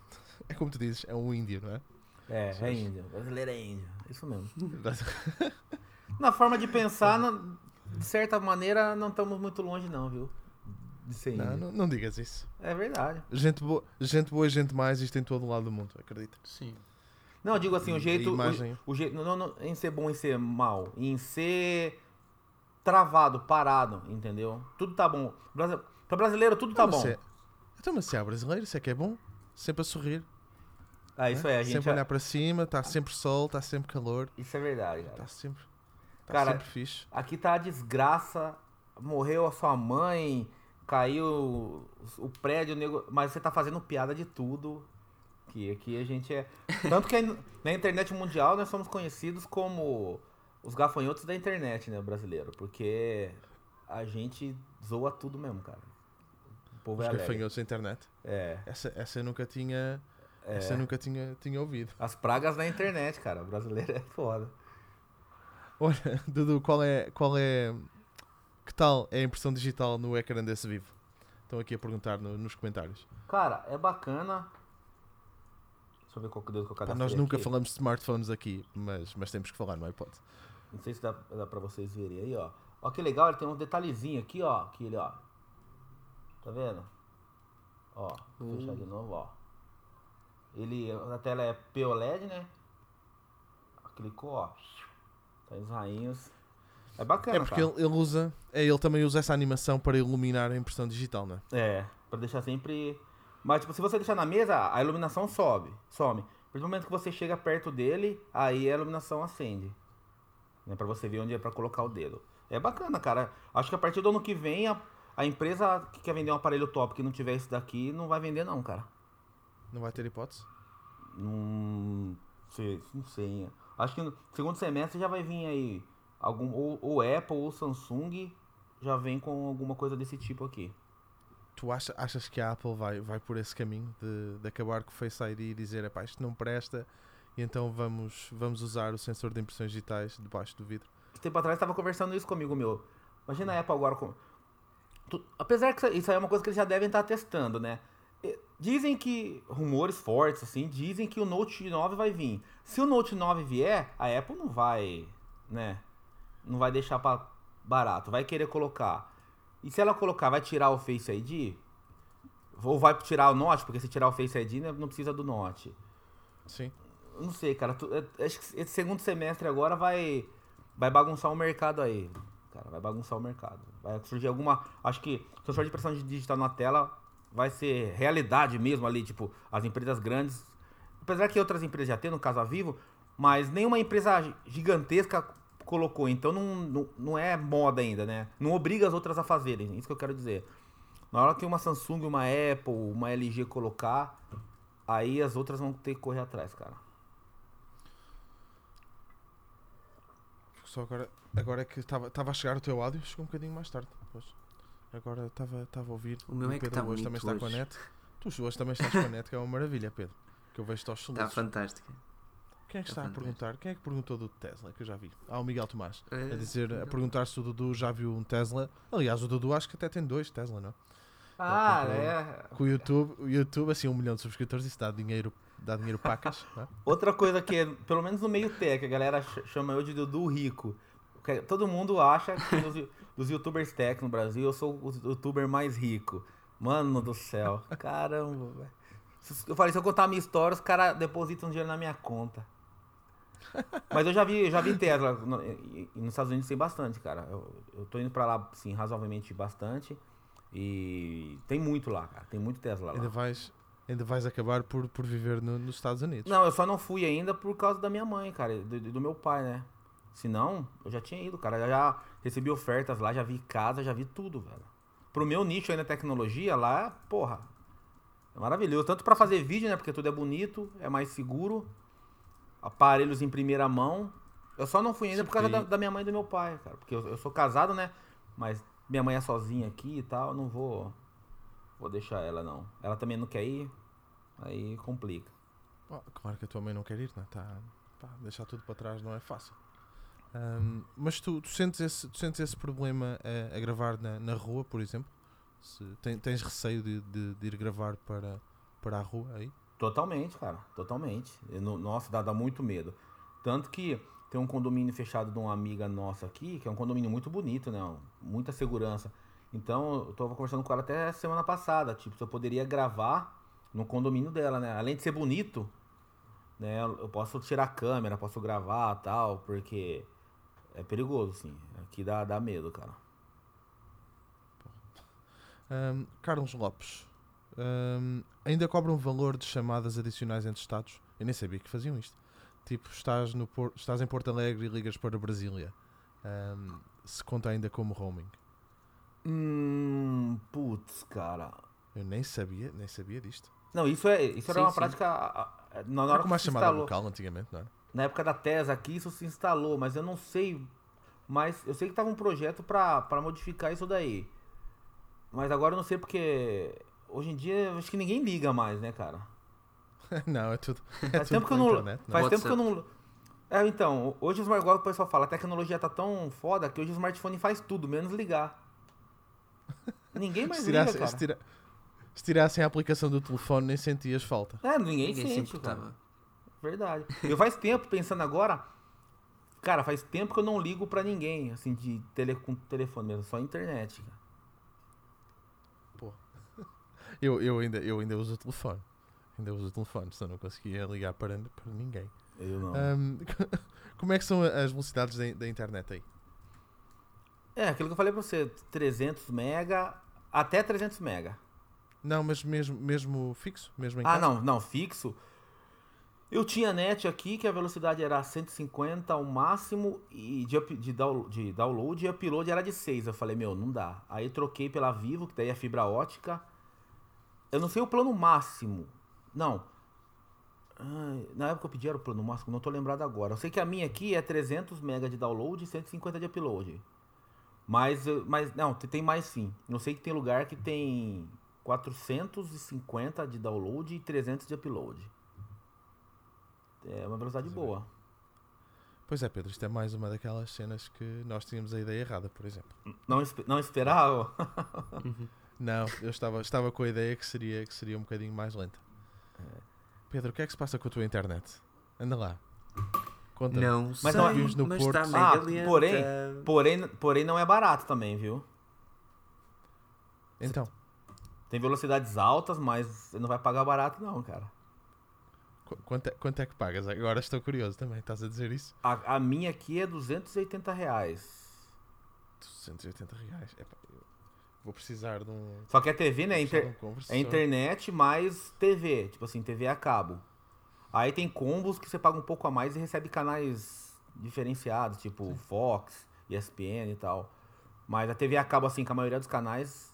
é como tu dizes, é um índio, não é? É, é índio. Brasileiro é índio. Isso mesmo. Na forma de pensar, não- de certa maneira, não estamos muito longe, não, viu? De ser Não, índio. não, não digas isso. É verdade. Gente boa, gente boa e gente mais, isto em todo lado do mundo, acredita. Sim. Não, eu digo assim, o jeito. imagem- O, o jeito. Não, não, em ser bom e ser mal. Em ser travado, parado, entendeu? Tudo tá bom. Brasi- Pra brasileiro, tudo tá Então, mas bom. se é- então, mas se é brasileiro, isso é que é bom. Sempre a sorrir. Ah, isso é, a gente. sempre olhar para cima, está sempre sol, está sempre calor, Isso é verdade, cara. está sempre, tá Cara, sempre fixe. Aqui tá a desgraça. Morreu a sua mãe, caiu o- prédio, o nego- mas você tá fazendo piada de tudo. Que aqui a gente é. Tanto que na internet mundial nós somos conhecidos como os gafanhotos da internet, né, brasileiro? Porque a gente zoa tudo mesmo, cara. Povo é Os alegre. gafanhotos da internet. É. Essa, essa eu nunca tinha. É. Essa eu nunca tinha, tinha ouvido. As pragas da internet, cara. O brasileiro é foda. Olha, Dudu, qual é, qual é. Que tal é a impressão digital no ecrã desse vivo? Estão aqui a perguntar no- nos comentários. Cara, é bacana. Deixa eu ver qual que deu que eu nós nunca aqui. falamos de smartphones aqui, mas, mas temos que falar, não é? Pode. Não sei se dá, dá pra vocês verem aí, ó. Ó que legal, ele tem um detalhezinho aqui, ó. Que ele, ó. Tá vendo? Ó, vou fechar de novo, ó. Ele, a tela é POLED, né? Clicou, ó. Tá os rainhos. É bacana, É porque ele, ele usa, é, ele também usa essa animação para iluminar a impressão digital, não é? Pra deixar sempre. Mas, tipo, se você deixar na mesa, a iluminação sobe, some. Do momento que você chega perto dele, aí a iluminação acende. Né, pra você ver onde é pra colocar o dedo. É bacana, cara. Acho que a partir do ano que vem, a, a empresa que quer vender um aparelho top que não tiver esse daqui, não vai vender, não, cara. Não vai ter hipótese? Não sei, não sei. Acho que no segundo semestre já vai vir aí algum ou, ou Apple ou Samsung já vem com alguma coisa desse tipo aqui. Tu acha, achas que a Apple vai, vai por esse caminho de, de acabar com o Face ID e dizer, epá, isto não presta e então vamos, vamos usar o sensor de impressões digitais debaixo do vidro? tempo atrás estava conversando isso comigo, meu. Imagina a Apple agora com. Apesar que isso aí é uma coisa que eles já devem estar testando, né? Dizem que. Rumores fortes, assim, dizem que o Note 9 vai vir. Se o Note 9 vier, a Apple não vai. né? Não vai deixar pra barato. Vai querer colocar. E se ela colocar, vai tirar o Face ID? Ou vai tirar o Note? Porque se tirar o Face ID, né, não precisa do Note. Sim. Não sei, cara. Eu acho que esse segundo semestre agora vai vai bagunçar o mercado aí. Cara, vai bagunçar o mercado. Vai surgir alguma. Acho que sensor de impressão digital na tela vai ser realidade mesmo ali, tipo, as empresas grandes. Apesar que outras empresas já têm, no caso a Vivo, mas nenhuma empresa gi- gigantesca colocou. Então não, não, não é moda ainda, né? Não obriga as outras a fazerem. Isso que eu quero dizer. Na hora que uma Samsung, uma Apple, uma LG colocar, aí as outras vão ter que correr atrás, cara. Só agora, agora é que estava a chegar o teu áudio, chegou um bocadinho mais tarde. Pois. Agora estava estava a ouvir. O meu é que Pedro está hoje também bonito está com a hoje. net. Tu hoje também estás com a net, que é uma maravilha, Pedro. Que eu vejo-te aos Está fantástica. Quem é que está está a perguntar? Quem é que perguntou do Tesla? Que eu já vi. Ah, o Miguel Tomás. A Eh, dizer, a perguntar se o Dudu já viu um Tesla. Aliás, o Dudu acho que até tem dois Tesla, não é? Ah, é. Com o YouTube, o YouTube, assim, um milhão de subscritores, isso dá dinheiro, dá dinheiro pacas. não é? Outra coisa que, é, pelo menos no meio tech, a galera ch- chama eu de Dudu Rico. Todo mundo acha que dos, dos youtubers tech no Brasil, eu sou o youtuber mais rico. Mano do céu. Caramba, velho. Eu falei, se eu contar a minha história, os caras depositam dinheiro na minha conta. Mas eu já vi, eu já vi Tesla. no- e- e nos Estados Unidos tem bastante, cara. Eu, eu tô indo pra lá, sim, razoavelmente bastante. E tem muito lá, cara. Tem muito Tesla lá. Ainda vais, ainda vais acabar por, por viver no- nos Estados Unidos. Não, eu só não fui ainda por causa da minha mãe, cara, do, do meu pai, né? Senão, eu já tinha ido, cara. Eu já recebi ofertas lá, já vi casa, já vi tudo, velho. Pro meu nicho aí na tecnologia, lá, porra, é maravilhoso. Tanto pra fazer vídeo, né? Porque tudo é bonito, é mais seguro. Aparelhos em primeira mão. Eu só não fui ainda Sim, por causa da, da minha mãe e do meu pai, cara. Porque eu, eu sou casado, né? Mas minha mãe é sozinha aqui e tal, eu não vou, vou deixar ela, não. Ela também não quer ir, aí complica. Oh, claro que a tua mãe não quer ir, não é? Tá, pá, deixar tudo para trás não é fácil. Ahm, mas tu, tu sentes esse, tu sentes esse problema a, a gravar na, na rua, por exemplo? Se, tem- tens receio de, de- de ir gravar para, para a rua aí? Totalmente, cara. Totalmente. Eu nossa, dá, dá muito medo. Tanto que tem um condomínio fechado de uma amiga nossa aqui, que é um condomínio muito bonito, né? Muita segurança. Então, eu tava conversando com ela até semana passada. Tipo, se eu poderia gravar no condomínio dela, né? Além de ser bonito, né? Eu posso tirar a câmera, posso gravar tal, porque é perigoso, sim. Aqui dá, dá medo, cara. Ahm, Carlos Lopes, ahm, ainda cobram valor de chamadas adicionais entre estados? Eu nem sabia que faziam isto. Tipo, estás, no estás em Porto Alegre e ligas para Brasília. Ahm, se conta ainda como roaming. Hum, putz, cara. Eu nem sabia, nem sabia disto. Não, isso, é, isso era Sim, uma sim. prática. a- a- Na hora Era como a chamada instalou. local antigamente, não era? Na época da TESA aqui, isso se instalou, mas eu não sei. Mas eu sei que tava um projeto pra, pra modificar isso daí. Mas agora eu não sei porque. Hoje em dia, eu acho que ninguém liga mais, né, cara? não, é tudo. É Faz tudo tempo que eu não. internet, não faz tempo que eu WhatsApp. não. É, então, hoje o smart- igual o pessoal fala, a tecnologia tá tão foda que hoje o smartphone faz tudo, menos ligar. Ninguém mais Se, liga, cara. se, tira- se tirassem a aplicação do telefone, nem sentias falta. É, ninguém, Ninguém se sente, cara. Verdade. Eu faz tempo pensando agora. Cara, faz tempo que eu não ligo pra ninguém, assim, de tele, com telefone mesmo, só internet. Cara. Eu, eu, ainda, eu ainda uso o telefone. Ainda uso o telefone, senão não conseguia ligar para, para ninguém. Eu não. Ahm, como é que são as velocidades da, da internet aí? É, aquilo que eu falei pra você, 300 mega, até 300 mega. Não, mas mesmo, mesmo fixo? Mesmo em Ah, casa? não, não, fixo. Eu tinha net aqui que a velocidade era 150 ao máximo e de, up- de, de download e upload era de 6. Eu falei, meu, não dá. Aí troquei pela Vivo, que daí é fibra ótica. Eu não sei o plano máximo. Não. Na época eu pedi era o plano máximo, não tô lembrado agora. Eu sei que a minha aqui é 300 MB de download e 150 de upload. Mas, eu- mas não, te- tem mais sim. Eu sei que tem lugar que tem 450 de download e 300 de upload. É uma velocidade boa. Pois é, Pedro, isto é mais uma daquelas cenas que nós tínhamos a ideia errada, por exemplo. Não, não esperava? Não, eu estava, estava com a ideia que seria, que seria um bocadinho mais lenta. É. Pedro, o que é que se passa com a tua internet? Anda lá. Conta. Não Mas sei, não- vimos no mas Porto. está Ah, porém- Porém, porém não é barato também, viu? Então, Tem velocidades altas, mas não vai pagar barato não, cara. Qu- quanto é, quanto é que pagas? Agora estou curioso também. Estás a dizer isso? A, a minha aqui é 280 reais. 280 reais. Epá, eu vou precisar de um. Só que é TV, né? Inter- um. É internet mais TV. Tipo assim, TV a cabo. Aí tem combos que você paga um pouco a mais e recebe canais diferenciados, tipo Fox, ESPN e tal. Mas a TV a cabo, assim, com a maioria dos canais.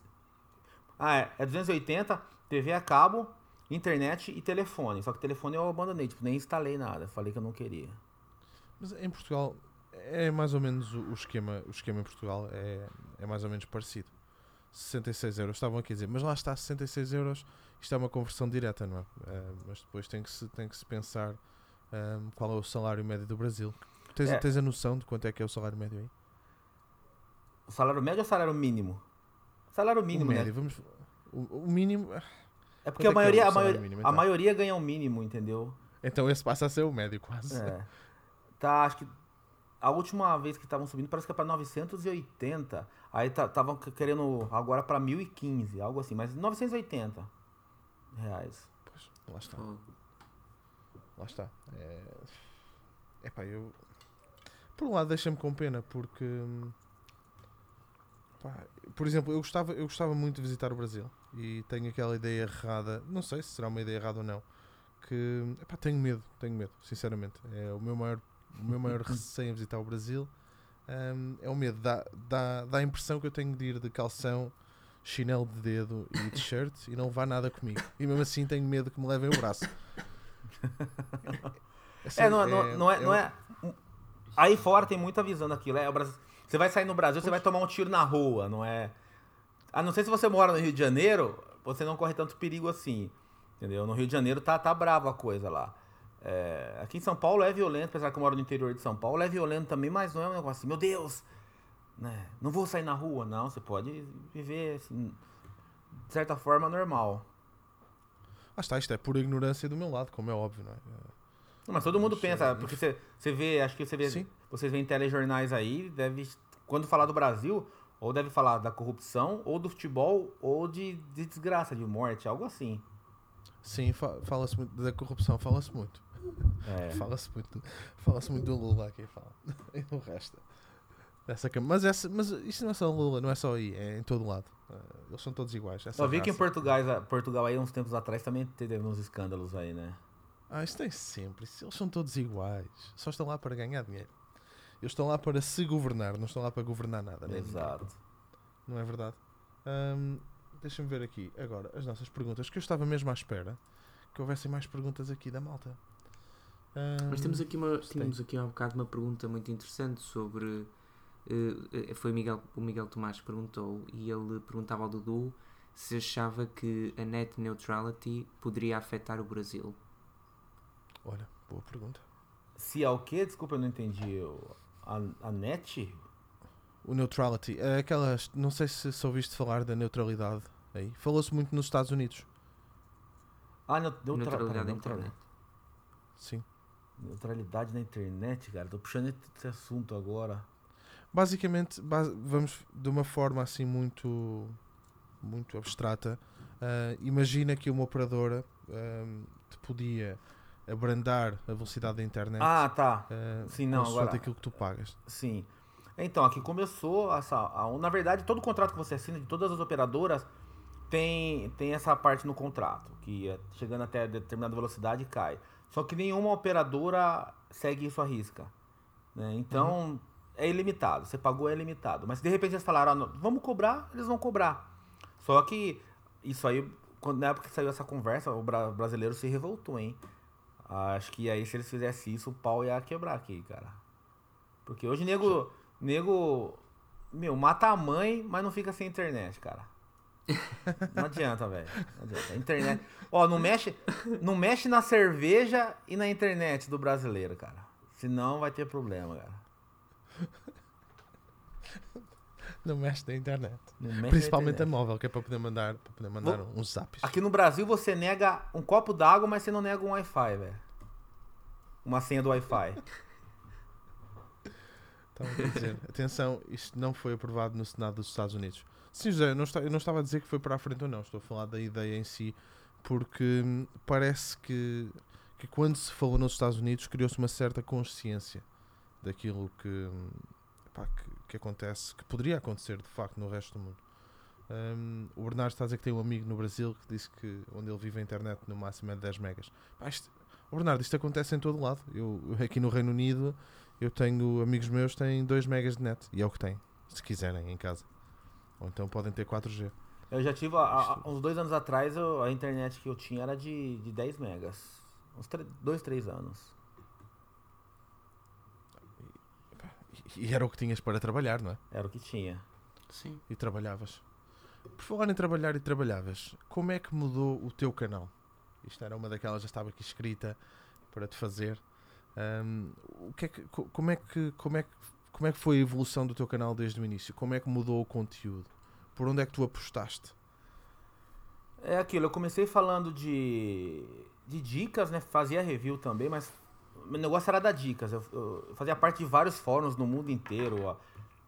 Ah, é. É 280, TV a cabo, internet e telefone. Só que telefone eu abandonei, tipo, nem instalei nada. Falei que eu não queria. Mas em Portugal é mais ou menos o, o esquema. O esquema em Portugal é, é mais ou menos parecido. 66 euros, estavam aqui a dizer, mas lá está, 66 euros, isto é uma conversão direta, não é? Eh, mas depois tem que se, tem que se pensar ehm, qual é o salário médio do Brasil. Tens, É. tens a noção de quanto é que é o salário médio aí? O salário médio ou salário mínimo? Salário mínimo, o né? médio, vamos. O, o mínimo. É Quanto porque a é é maioria, o a, maioria, mínimo, a então? maioria ganha o mínimo, entendeu? Então esse passa a ser o médio, quase. É. Tá, acho que a última vez que estavam subindo parece que é pra 980. Aí estavam querendo agora pra 1015, algo assim, mas 980 reais. Pois, lá está. Pô, Lá está. É... Epá, eu. Por um lado, deixa-me com pena, porque. Pá, por exemplo, eu gostava, eu gostava muito de visitar o Brasil e tenho aquela ideia errada, não sei se será uma ideia errada ou não, que epá, tenho medo, tenho medo, sinceramente. É o meu maior, o meu maior receio em visitar o Brasil hum, é o medo. Dá, dá, dá a impressão que eu tenho de ir de calção, chinelo de dedo e t-shirt e não levar nada comigo. E mesmo assim tenho medo que me levem o braço. É, não, não, não é, não é. Aí fora tem muita visão daquilo. É, o Brasil- Você vai sair no Brasil, você vai tomar um tiro na rua, não é? A não ser se você mora no Rio de Janeiro, você não corre tanto perigo assim. Entendeu? No Rio de Janeiro tá, tá bravo a coisa lá. É, aqui em São Paulo é violento, apesar que eu moro no interior de São Paulo, é violento também, mas não é um negócio assim, meu Deus, né? Não vou sair na rua, não. Você pode viver assim, de certa forma normal. Ah, está, isto é por ignorância do meu lado, como é óbvio, não é? Mas todo mundo Mas, pensa, é, porque você, você vê, acho que você vê, Sim. vocês veem telejornais aí, deve, quando falar do Brasil, ou deve falar da corrupção, ou do futebol, ou de, de desgraça, de morte, algo assim. Sim, fa- fala-se muito da corrupção, fala-se muito. É. Fala-se muito, fala-se muito do Lula aqui, fala. E do resto. Dessa mas, essa, mas isto não é só o Lula, não é só aí, é em todo lado. Eh, Eles são todos iguais. Só vi que em raça. Portugal, Portugal aí, uns tempos atrás, também teve uns escândalos aí, né? Ah, isso tem sempre. Eles são todos iguais. Só estão lá para ganhar dinheiro. Eles estão lá para se governar, não estão lá para governar nada. ninguém. Exato. Não é verdade? Ahm, Deixa-me ver aqui agora as nossas perguntas, que eu estava mesmo à espera que houvessem mais perguntas aqui da malta. Mas temos aqui, uma, tínhamos aqui há um bocado uma pergunta muito interessante sobre. eh, foi Miguel, o Miguel Tomás que perguntou e ele perguntava ao Dudu se achava que a net neutrality poderia afetar o Brasil. Olha, boa pergunta. Se é o quê? Desculpa, eu não entendi. A, a net? O neutrality, é aquelas. Não sei se, se ouviste falar da neutralidade aí. Falou-se muito nos Estados Unidos. Ah, neu- neutra- Neutralidade neutra- internet. Sim. Neutralidade na internet, cara. Tô puxando esse assunto agora. Basicamente, bas- vamos de uma forma assim muito, muito abstrata. ah, imagina que uma operadora ah, te podia abrandar a velocidade da internet. Ah, tá. ah, sim, não, agora- aquilo que tu pagas. Sim. Então, aqui começou essa. a- na verdade, todo contrato que você assina de todas as operadoras tem, tem essa parte no contrato, que é chegando até determinada velocidade cai. Só que nenhuma operadora segue isso à risca. né? Então, é ilimitado. Você pagou, é ilimitado. Mas de repente eles falaram, ah, vamos cobrar, eles vão cobrar. Só que isso aí, quando, na época que saiu essa conversa, o bra- brasileiro se revoltou, hein? Acho que aí se eles fizessem isso, o pau ia quebrar aqui, cara. Porque hoje nego, nego, meu, mata a mãe, mas não fica sem internet, cara. Não adianta, velho. Não adianta. Internet. Ó, não mexe, não mexe na cerveja e na internet do brasileiro, cara. Senão vai ter problema, cara. Não mexe na internet. Na Principalmente a internet. móvel, que é para poder mandar, para poder mandar Vou- uns zaps. Aqui no Brasil você nega um copo d'água, mas você não nega um Wi-Fi, velho. Uma senha do Wi-Fi. Estava a dizer, atenção, isto não foi aprovado no Senado dos Estados Unidos. Sim, José, eu não, está- eu não estava a dizer que foi para a frente ou não, estou a falar da ideia em si, porque hum, parece que, que quando se falou nos Estados Unidos criou-se uma certa consciência daquilo que, hum, pá, que, que acontece, que poderia acontecer de facto no resto do mundo. Hum, o Bernardo está a dizer que tem um amigo no Brasil que disse que onde ele vive a internet no máximo é de 10 megas. Pá, isto, Ô, Bernardo, isto acontece em todo lado. Eu, aqui no Reino Unido eu tenho amigos meus que têm 2 megas de net e é o que têm, se quiserem, em casa. Ou então podem ter 4G. Eu já tive, há- uns dois anos atrás, eu- a internet que eu tinha era de, de 10 megas. Uns tre- dois, três anos. E, era o que tinhas para trabalhar, não é? Era o que tinha. Sim. E trabalhavas. Por falar em trabalhar e trabalhavas, como é que mudou o teu canal? Isto era uma daquelas, já estava aqui escrita para te fazer. Ahm, o que é que, co- como, é que, como, é que, como é que foi a evolução do teu canal desde o início? Como é que mudou o conteúdo? Por onde é que tu apostaste? É aquilo, eu comecei falando de, de dicas, né? Fazia review também, mas o negócio era dar dicas. Eu, eu fazia parte de vários fóruns no mundo inteiro. ó.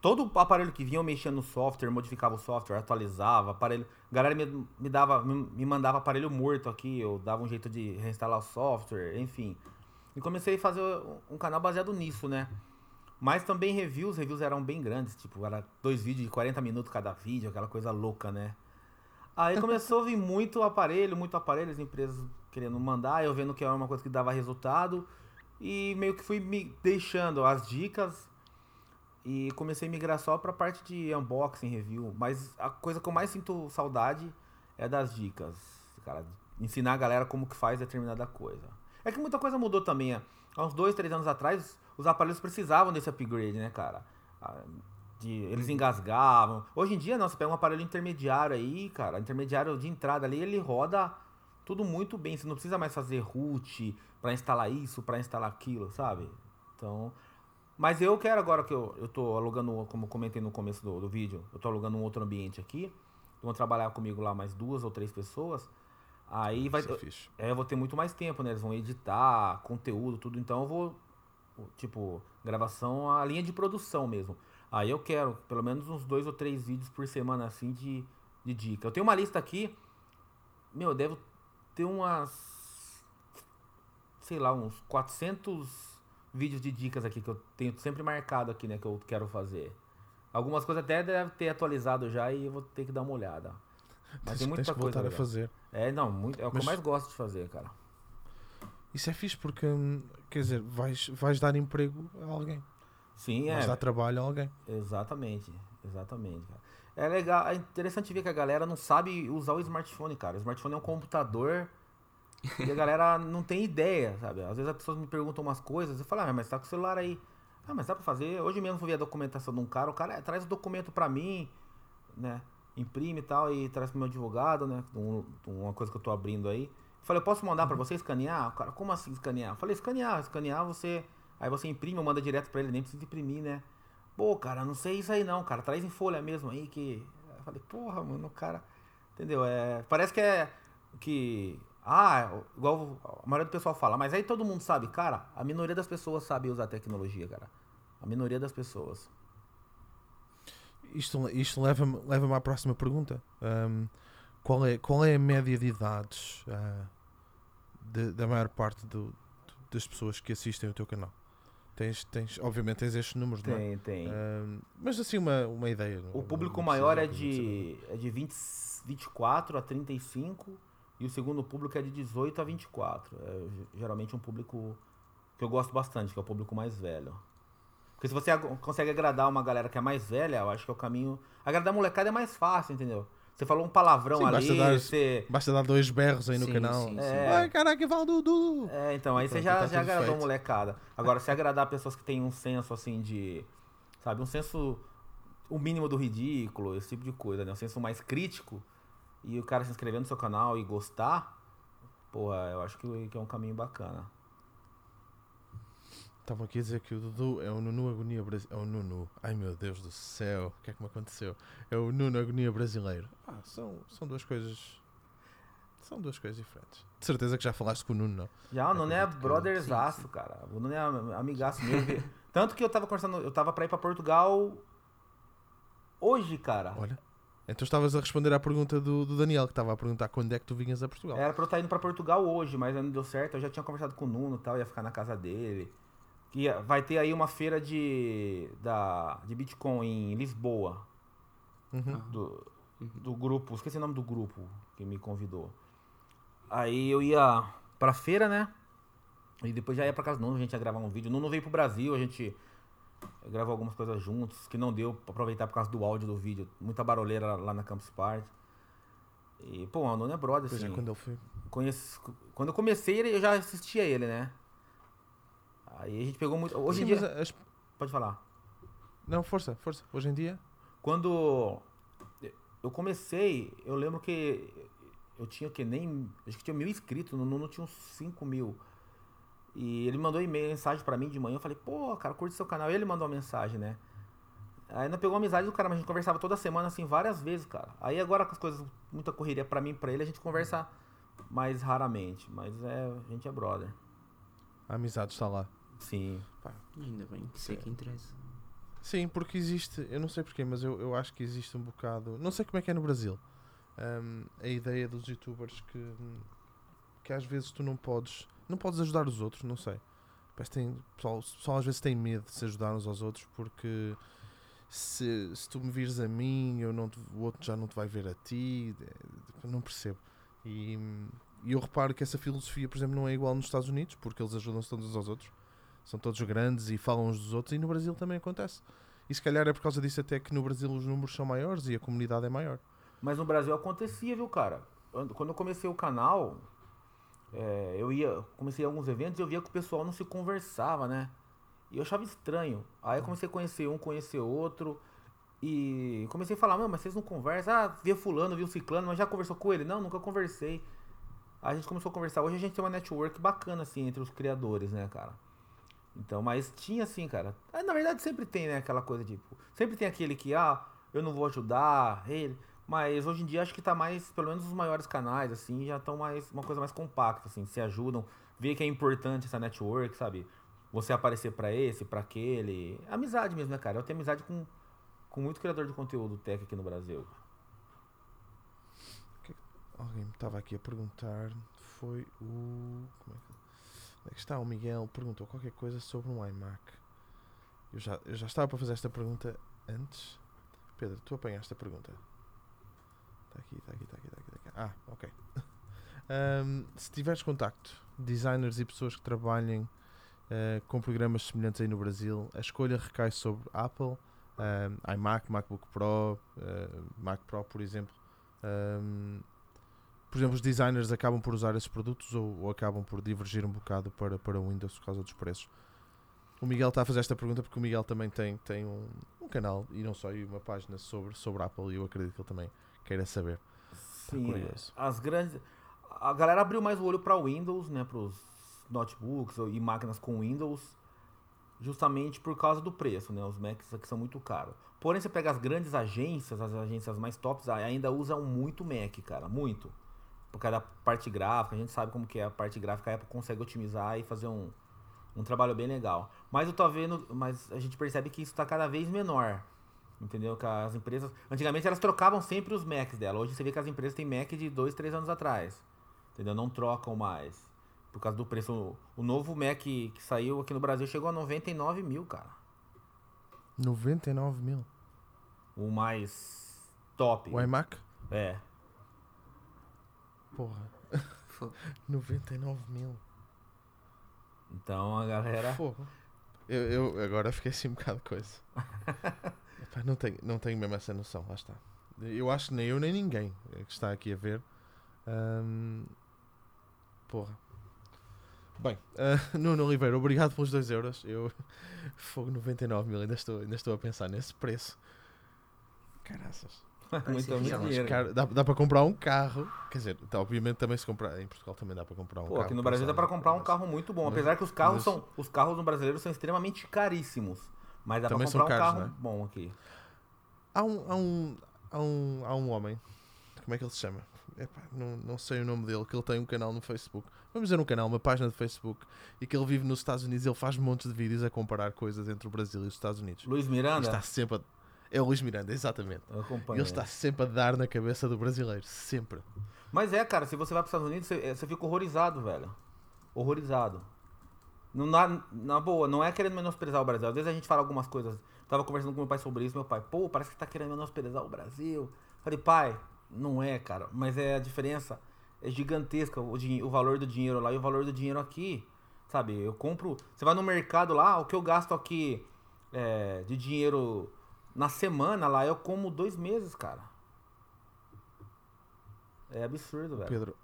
Todo aparelho que vinha eu mexia no software, modificava o software, atualizava, aparelho. A galera me, me dava, me, me mandava aparelho morto aqui, eu dava um jeito de reinstalar o software, enfim. E comecei a fazer um canal baseado nisso, né? Mas também reviews, reviews eram bem grandes, tipo, era dois vídeos de 40 minutos cada vídeo, aquela coisa louca, né? Aí começou a vir muito aparelho, muito aparelho, as empresas querendo mandar, eu vendo que era uma coisa que dava resultado. E meio que fui me deixando as dicas e comecei a migrar só pra parte de unboxing, review. Mas a coisa que eu mais sinto saudade é das dicas, cara. Ensinar a galera como que faz determinada coisa. É que muita coisa mudou também. ó. Há uns dois, três anos atrás, os aparelhos precisavam desse upgrade, né, cara? Ah, de- eles engasgavam. Hoje em dia, não, você pega um aparelho intermediário aí, cara, intermediário de entrada ali, ele roda tudo muito bem. Você não precisa mais fazer root pra instalar isso, pra instalar aquilo, sabe? Então. Mas eu quero agora que eu, eu tô alugando, como eu comentei no começo do, do vídeo, eu tô alugando um outro ambiente aqui. Vão trabalhar comigo lá mais duas ou três pessoas. Aí vai. É. É, eu vou ter muito mais tempo, né? Eles vão editar, conteúdo, tudo. Então eu vou, tipo, gravação, a linha de produção mesmo. Aí eu quero pelo menos uns dois ou três vídeos por semana, assim, de, de dica. Eu tenho uma lista aqui, meu, eu devo ter umas, sei lá, uns 400 vídeos de dicas aqui que eu tenho sempre marcado aqui, né? Que eu quero fazer. Algumas coisas até deve ter atualizado já e eu vou ter que dar uma olhada. Mas Tens- tem muita tens que coisa. voltar a fazer. É, não, muito, é o que Mas- eu mais gosto de fazer, cara. Isso é fixe porque, hum, quer dizer, vais, vais dar emprego a alguém. Sim, é. Vais dar trabalho a alguém. Exatamente, exatamente, cara. É legal, é interessante ver que a galera não sabe usar o smartphone, cara. O smartphone é um computador e a galera não tem ideia, sabe? Às vezes as pessoas me perguntam umas coisas, eu falo, ah, mas tá com o celular aí. Ah, mas dá pra fazer. Hoje mesmo fui ver a documentação de um cara, o cara "É, traz o documento pra mim, né? Imprime e tal, e traz pro meu advogado, né? Um- uma coisa que eu tô abrindo aí. Eu falei, eu posso mandar pra você escanear? O cara, como assim escanear? Eu falei, escanear, escanear você. Aí você imprime ou manda direto pra ele, nem precisa imprimir, né? Pô, cara, não sei isso aí não, cara. Traz em folha mesmo aí que. Eu falei, porra, mano, o cara. Entendeu? É, parece que é. Que Ah, igual a maioria do pessoal fala, mas aí todo mundo sabe, cara, a minoria das pessoas sabe usar tecnologia, cara. A minoria das pessoas. Isto, isto leva-me leva à próxima pergunta. Ahm, qual, é, qual é a média de idades ah, de- da maior parte do- das pessoas que assistem o teu canal? Tens, tens, obviamente tens estes números, não é? Tem, tem. Ahm, mas assim, uma, uma ideia. não- O público maior é de, é de 20, 24 a 35 e o segundo público é de 18 a 24. É ge- geralmente um público que eu gosto bastante, que é o público mais velho. Porque se você consegue agradar uma galera que é mais velha, eu acho que é o caminho. Agradar a molecada é mais fácil, entendeu? Você falou um palavrão Sim, ali, basta dar- você. Basta dar dois berros aí no Sim, canal. sim. É. Ai, caraca, Dudu! É, então, aí você já, tá já agradou a feito. molecada. Agora, se agradar pessoas que têm um senso assim de. Sabe, um senso. O mínimo do ridículo, esse tipo de coisa, né? Um senso mais crítico. E o cara se inscrever no seu canal e gostar. Porra, eu acho que, que é um caminho bacana. Estavam aqui a dizer que o Dudu é o Nunu Agonia Brasileiro. É o Nunu. Ai meu Deus do céu, o que é que me aconteceu? É o Nuno Agonia Brasileiro. Ah, são, são duas coisas. São duas coisas diferentes. De certeza que já falaste com o Nuno, não? Já, o Nuno é que- brotherzaço, cara. O Nuno é am- amigaço meu. Tanto que eu tava conversando, eu tava pra ir pra Portugal hoje, cara. Olha. Então estavas a responder à pergunta do, do Daniel, que estava a perguntar quando é que tu vinhas a Portugal. Era pra eu estar indo pra Portugal hoje, mas não deu certo. Eu já tinha conversado com o Nuno e tal, ia ficar na casa dele. Que vai ter aí uma feira de, da, de Bitcoin em Lisboa, Uhum. do, do grupo, esqueci o nome do grupo que me convidou. Aí eu ia pra feira, né? E depois já ia pra casa do Nuno, a gente ia gravar um vídeo. Nuno veio pro Brasil, a gente gravou algumas coisas juntos, que não deu pra aproveitar por causa do áudio do vídeo. Muita barulheira lá na Campus Party. E, pô, o Nuno é brother, Pois é, assim. quando ele foi. Conheço, quando eu comecei, eu já assistia ele, né? Aí a gente pegou muito. Hoje Sim, em dia. as- Pode falar. Não, força, força. Hoje em dia. Quando eu comecei, eu lembro que eu tinha que nem. Acho que tinha mil inscritos, no Nuno tinha uns 5 mil. E ele mandou e-mail, mensagem pra mim de manhã. Eu falei, pô, cara, curte seu canal. E ele mandou uma mensagem, né? Aí ainda pegou a amizade do cara, mas a gente conversava toda semana, assim, várias vezes, cara. Aí agora com as coisas, muita correria pra mim e pra ele, a gente conversa mais raramente. Mas é, a gente é brother. A amizade está lá. Sim. Ainda bem, que sei que interessa. Sim, porque existe, eu não sei porquê, mas eu, eu acho que existe um bocado. Não sei como é que é no Brasil. hum, a ideia dos youtubers que, que às vezes tu não podes. Não podes ajudar os outros, não sei. Parece que tem, o pessoal, pessoal às vezes tem medo de se ajudar uns aos outros porque se, se tu me vires a mim, eu não te- o outro já não te vai ver a ti. é, Não percebo. E, e eu reparo que essa filosofia, por exemplo, não é igual nos Estados Unidos, porque eles ajudam-se todos uns aos outros. São todos grandes e falam uns dos outros, e no Brasil também acontece. E se calhar é por causa disso até que no Brasil os números são maiores e a comunidade é maior. Mas no Brasil acontecia, viu, cara? Quando eu comecei o canal, é, eu ia, comecei alguns eventos e eu via que o pessoal não se conversava, né? E eu achava estranho. Aí eu comecei a conhecer um, conhecer outro. E comecei a falar, meu, mas vocês não conversam? Ah, via fulano, via o ciclano, mas já conversou com ele? Não, nunca conversei. Aí a gente começou a conversar. Hoje a gente tem uma network bacana, assim, entre os criadores, né, cara? Então, mas tinha assim, cara. Ah, Na verdade, sempre tem, né, aquela coisa tipo. Sempre tem aquele que, ah, eu não vou ajudar ele. Mas hoje em dia acho que tá mais, pelo menos os maiores canais, assim, já estão mais, uma coisa mais compacta, assim, se ajudam, vê que é importante essa network, sabe? Você aparecer pra esse, pra aquele. Amizade mesmo, né, cara? Eu tenho amizade com, com muito criador de conteúdo tech aqui no Brasil. Alguém me estava aqui a perguntar. Foi o. Como é que. Que está? O Miguel perguntou qualquer coisa sobre um iMac. Eu já, eu já estava para fazer esta pergunta antes. Pedro, tu apanhaste a pergunta. Está aqui, está aqui, está aqui, está aqui, tá aqui. Ah, ok. Ahm, se tiveres contacto, designers e pessoas que trabalhem eh, com programas semelhantes aí no Brasil, a escolha recai sobre Apple, ahm, iMac, MacBook Pro, eh, Mac Pro, por exemplo. Ahm, por exemplo, os designers acabam por usar esses produtos ou, ou acabam por divergir um bocado para, para o Windows por causa dos preços. O Miguel está a fazer esta pergunta porque o Miguel também tem, tem um, um canal e não só, e uma página sobre, sobre Apple e eu acredito que ele também queira saber. Sim, curioso. as grandes. A galera abriu mais o olho para Windows, né? Para os notebooks e máquinas com Windows, justamente por causa do preço, né? Os Macs aqui são muito caros. Porém, você pega as grandes agências, as agências mais tops, ainda usam muito Mac, cara, muito. Por causa da parte gráfica, a gente sabe como que é a parte gráfica, a Apple consegue otimizar e fazer um, um trabalho bem legal. Mas eu tô vendo, mas a gente percebe que isso tá cada vez menor. Entendeu? Que as empresas. Antigamente elas trocavam sempre os Macs dela. Hoje você vê que as empresas têm Mac de 2, 3 anos atrás. Entendeu? Não trocam mais. Por causa do preço. O novo Mac que saiu aqui no Brasil chegou a 99 mil, cara. 99 mil. O mais top. O iMac? É. Porra. Fogo. 99 mil. Então a galera. Fogo. Eu, eu agora fiquei assim um bocado de coisa. Epá, não, tenho, não tenho mesmo essa noção, lá está. Eu acho que nem eu nem ninguém que está aqui a ver. Porra. Bem, ah, Nuno Oliveira, obrigado pelos 2 euros. Eu, fogo 99 mil, ainda estou, ainda estou a pensar nesse preço. Caraças. muito, muito dinheiro. Dá, dá para comprar um carro. Quer dizer, tá, obviamente também se comprar. Em Portugal também dá para comprar um Pô, carro. aqui no Brasil dá pensado, comprar um mas- carro muito bom. Apesar que os carros mas- são. Os carros no brasileiro são extremamente caríssimos. Mas dá são comprar um caros, carro né? bom aqui. Há um, há um, há um, há um homem, como é que ele se chama? Epá, não, não sei o nome dele, que ele tem um canal no Facebook. Vamos dizer um canal, uma página de Facebook, e que ele vive nos Estados Unidos. Ele faz montes de vídeos a comparar coisas entre o Brasil e os Estados Unidos. Luiz E Miranda? está sempre a... É o Luís Miranda, exatamente. Eu acompanho. ele está sempre a dar na cabeça do brasileiro, sempre. Mas é, cara, se você vai para os Estados Unidos, você, é, você fica horrorizado, velho. Horrorizado. Não, na, na boa, não é querendo menosprezar o Brasil. Às vezes a gente fala algumas coisas. Tava conversando com meu pai sobre isso, meu pai, pô, parece que tá querendo menosprezar o Brasil. Falei, pai, não é, cara. Mas é a diferença é gigantesca, o, o valor do dinheiro lá e o valor do dinheiro aqui. Sabe, eu compro. Você vai no mercado lá, o que eu gasto aqui é, de dinheiro na semana lá, eu como dois meses, cara. É absurdo, velho. Pedro,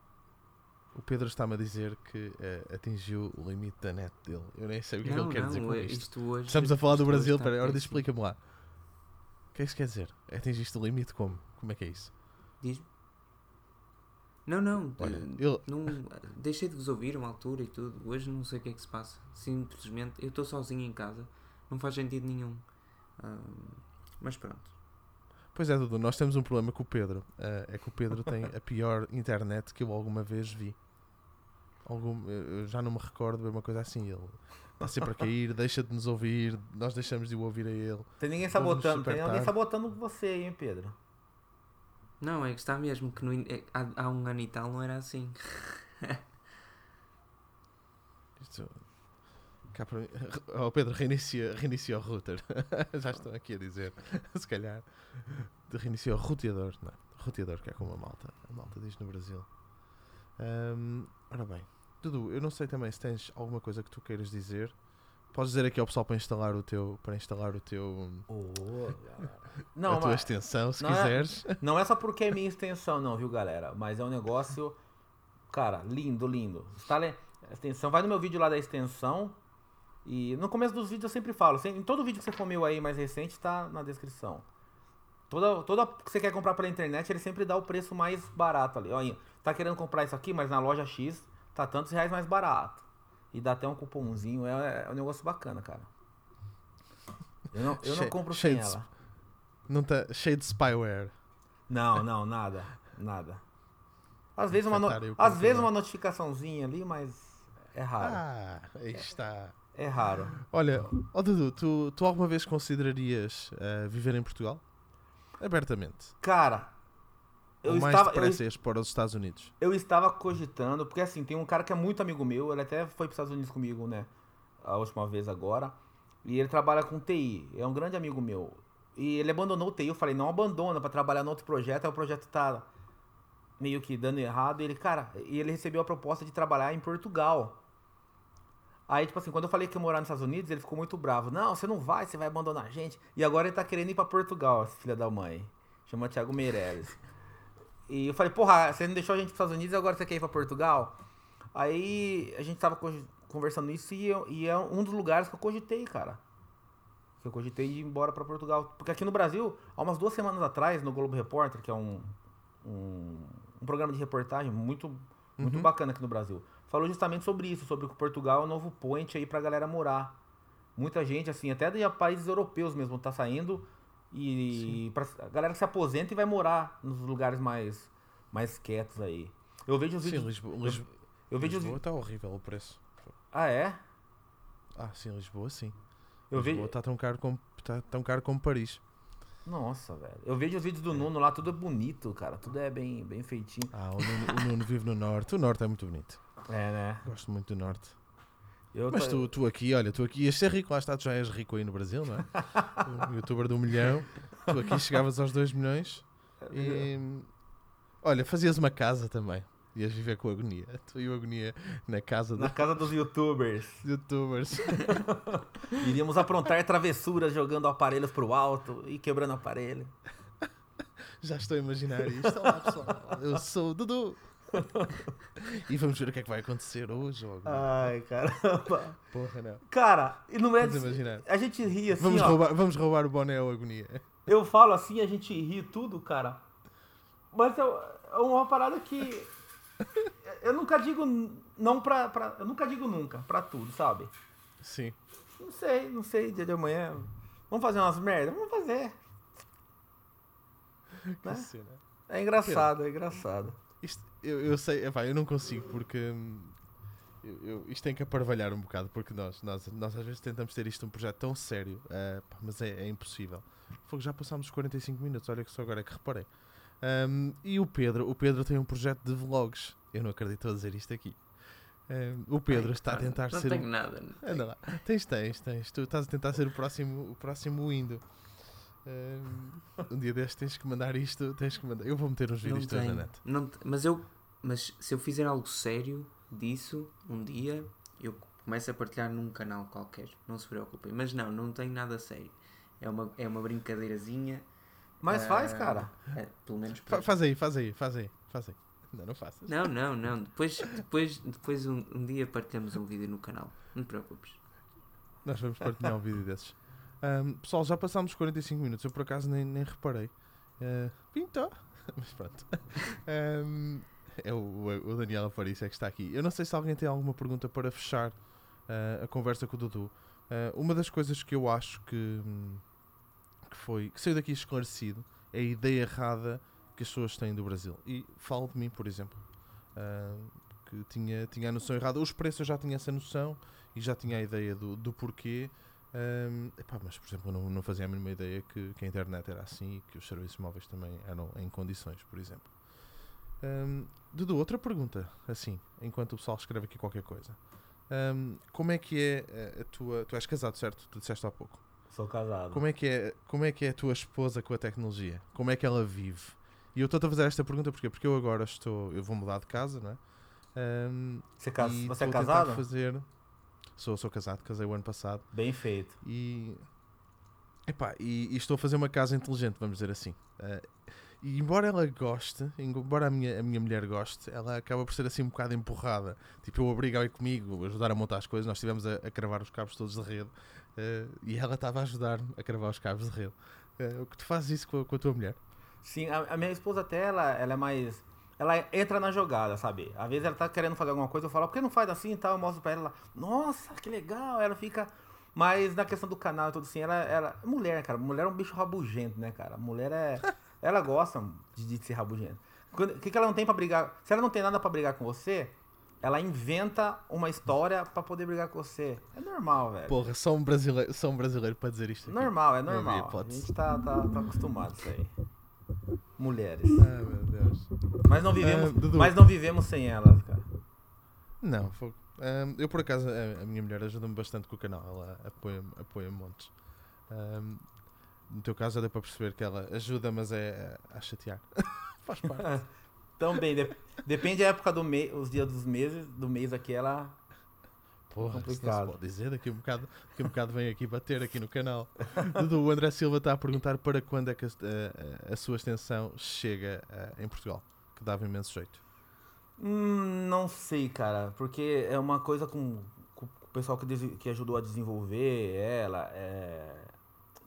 o Pedro está-me a dizer que eh, atingiu o limite da net dele. Eu nem sei o que é que Não, ele quer dizer não, com é- isto. isto hoje. Estamos a falar do Brasil, peraí, ora péssimo. explica-me lá. O que é que isso quer dizer? Atingiste o limite como? Como é que é isso? Diz-me. Não, não. Olha, eu- não deixei de vos ouvir uma altura e tudo. Hoje não sei o que é que se passa. Simplesmente eu estou sozinho em casa. Não faz sentido nenhum. Mas pronto. Pois é, Dudu, nós temos um problema com o Pedro. Eh, é que o Pedro tem a pior internet que eu alguma vez vi. Algum, eu já não me recordo de ver uma coisa assim. Ele está sempre a cair, deixa de nos ouvir, nós deixamos de o ouvir a ele. Tem ninguém sabotando, tem alguém sabotando você aí, hein, Pedro? Não, é que está mesmo que no é- há, há um ano e tal não era assim. Isto- cá para mim- Oh, Pedro, reinicia, reinicia o router. Já estão aqui a dizer. Se calhar. Reinicia o roteador. Não, roteador, que é como a malta. A malta diz no Brasil. Ahm, ora bem. Dudu, eu não sei também se tens alguma coisa que tu queiras dizer. Podes dizer aqui ao pessoal para instalar o teu. Para instalar o teu. a não, tua mas extensão, se não é- quiseres. não é só porque é minha extensão, não, viu, galera? Mas é um negócio, cara, lindo, lindo. Instale a extensão, vai no meu vídeo lá da extensão. E no começo dos vídeos eu sempre falo, em todo vídeo que você for meu aí mais recente, tá na descrição. Toda, toda que você quer comprar pela internet, ele sempre dá o preço mais barato ali. Olha, tá querendo comprar isso aqui, mas na loja X tá tantos reais mais barato. E dá até um cupomzinho, é, é um negócio bacana, cara. Eu não, eu não compro sem ela. Não tá cheio de spyware. Não, não, nada, nada. Às vezes uma, no- às vezes uma notificaçãozinha ali, mas é raro. Ah, está. É raro. Olha, ó Dudu, tu, tu alguma vez considerarias eh, viver em Portugal? Abertamente. Cara, eu Ou mais estava, depressa para os Estados Unidos? eu estava cogitando, porque assim, tem um cara que é muito amigo meu, ele até foi para os Estados Unidos comigo, né? A última vez agora. E ele trabalha com TI, é um grande amigo meu. E ele abandonou o TI, eu falei, não abandona para trabalhar no outro projeto, aí o projeto tá meio que dando errado. E ele, cara, e ele recebeu a proposta de trabalhar em Portugal. Aí, tipo assim, quando eu falei que ia morar nos Estados Unidos, ele ficou muito bravo. Não, você não vai, você vai abandonar a gente. E agora ele tá querendo ir pra Portugal, esse filho da mãe. Chama Thiago Meirelles. E eu falei, porra, você não deixou a gente pros Estados Unidos e agora você quer ir pra Portugal? Aí a gente tava co- conversando isso e, eu- e é um dos lugares que eu cogitei, cara. Que eu cogitei de ir embora pra Portugal. Porque aqui no Brasil, há umas duas semanas atrás, no Globo Repórter, que é um, um, um programa de reportagem muito, muito Uhum. bacana aqui no Brasil, falou justamente sobre isso, sobre que Portugal é o novo point aí pra galera morar. Muita gente, assim, até de países europeus mesmo, tá saindo e pra, a galera que se aposenta e vai morar nos lugares mais, mais quietos aí. Eu vejo os Sim, vídeos. Lisboa, Lisboa, Eu vejo os Lisboa vídeos. está horrível o preço. Ah, é? Ah, sim, Lisboa sim. Eu Lisboa vejo. está tão caro como tá tão caro como Paris. Nossa, velho. Eu vejo os vídeos do Nuno lá, tudo é bonito, cara. Tudo é bem, bem feitinho. Ah, o Nuno, o Nuno vive no norte. O norte é muito bonito. É, né? Gosto muito do norte. Eu Mas ta- tu, tu aqui, olha, tu aqui ias ser rico, lá está, tu já és rico aí no Brasil, não é? Um youtuber de um milhão. Tu aqui chegavas aos 2 milhões e. Olha, fazias uma casa também. Ias viver com a agonia. Tu e o agonia na casa Na dos casa dos youtubers. youtubers. Iríamos aprontar travessuras jogando aparelhos pro alto e quebrando aparelho. Já estou a imaginar isto. Olá pessoal, eu sou o Dudu. E vamos ver o que é que vai acontecer hoje. ó. Ai, caramba. Porra, não. Cara, e não é. A gente ri assim, Vamos ó. roubar, vamos roubar o boné ao agonia. Eu falo assim, a gente ri tudo, cara. Mas é é uma parada que. Eu nunca digo não pra, pra. Eu nunca digo nunca pra tudo, sabe? Sim. Não sei, não sei, dia de amanhã. Vamos fazer umas merdas? Vamos fazer. Né? cena. É engraçado, é engraçado. Isto, eu, eu sei, epá, eu não consigo porque hum, eu- eu- isto tem que aparvalhar um bocado porque nós, nós, nós às vezes tentamos ter isto um projeto tão sério, eh, pá, mas é, é impossível. Fogo, já passámos os 45 minutos, olha que só agora é que reparei. Hum, e o Pedro, o Pedro tem um projeto de vlogs. Eu não acredito a dizer isto aqui. Hum, o Pedro Ai, está a tentar não ser. tenho o- nada. não tenho. Anda lá. Tens, tens, tens. Tu estás a tentar ser o próximo, o próximo Indo. Um dia destes tens que mandar isto, tens que mandar. Eu vou meter uns vídeos todos na net. Não mas eu. Mas se eu fizer algo sério disso, um dia, eu começo a partilhar num canal qualquer. Não se preocupem. Mas não, não tenho nada sério. É uma, é uma brincadeirazinha. Mas faz, ah, cara. é, pelo menos para. Faz aí, faz aí, faz aí, faz aí. Não, não faças. Não, não, não. Depois, depois, depois um, um dia partilhamos um vídeo no canal. Não te preocupes. Nós vamos partilhar um vídeo desses. Ahm, pessoal, já passámos os 45 minutos. Eu por acaso nem, nem reparei. Uh, pintou. Mas pronto. Ahm, é o, o Daniel Aparício é que está aqui. Eu não sei se alguém tem alguma pergunta para fechar ah, a conversa com o Dudu. Ah, uma das coisas que eu acho que, que foi que saiu daqui esclarecido é a ideia errada que as pessoas têm do Brasil. E falo de mim, por exemplo. Ah, que tinha, tinha a noção errada. Os preços eu já tinha essa noção e já tinha a ideia do, do porquê. Ahm, epá, mas, por exemplo, eu não, não fazia a mínima ideia que, que a internet era assim e que os serviços móveis também eram em condições, por exemplo. Ahm, Dudu, outra pergunta, assim, enquanto o pessoal escreve aqui qualquer coisa. Ahm, como é que é a- tua. Tu és casado, certo? Tu disseste há pouco. Sou casado. Como é que é, como é, que é a tua esposa com a tecnologia? Como é que ela vive? E eu estou a fazer esta pergunta porque, porque eu agora estou. Eu vou mudar de casa, não é? Ahm, Você, e você é casado? fazer. Sou, sou casado, casei o ano passado. Bem feito. E, epá, e, e estou a fazer uma casa inteligente, vamos dizer assim. Eh, e embora ela goste, embora a minha, a minha mulher goste, ela acaba por ser assim um bocado empurrada. Tipo, eu obrigo a ir comigo, ajudar a montar as coisas. Nós estivemos a, a cravar os cabos todos de rede eh, e ela estava a ajudar-me a cravar os cabos de rede. Eh, o que tu fazes isso com a, com a tua mulher? Sim, a, a minha esposa até, ela, ela é mais... Ela entra na jogada, sabe? Às vezes ela tá querendo fazer alguma coisa, eu falo, por que não faz assim e tal? Eu mostro pra ela, nossa, que legal. Ela fica... Mas na questão do canal e tudo assim, ela, ela... Mulher, cara. Mulher é um bicho rabugento, né, cara? Mulher é... ela gosta de, de ser rabugenta. Quando- O que, que ela não tem pra brigar? Se ela não tem nada pra brigar com você, ela inventa uma história pra poder brigar com você. É normal, velho. Porra, só um brasileiro, só um brasileiro para dizer isto. Aqui. Normal, é normal. A gente tá, tá, tá acostumado a isso aí. Mulheres. Ah, meu Deus. Mas não vivemos, Ah, mas não vivemos sem elas, cara. Não, fogo. Ahm, eu por acaso, a, a minha mulher ajuda-me bastante com o canal, ela apoia-me apoia montes. Ahm, no teu caso já deu para perceber que ela ajuda, mas é a, a chatear. Faz parte. Também, de- depende da época do mês, os dias dos meses, do mês aqui ela. Porra, não complicado. pode dizer, daqui a um bocado, daqui a um bocado vem aqui bater aqui no canal. Dudu, o André Silva está a perguntar para quando é que a, a- a sua extensão chega ah, em Portugal, que dava imenso jeito. Hum, não sei, cara, porque é uma coisa com, com o pessoal que, desi- que ajudou a desenvolver ela. é,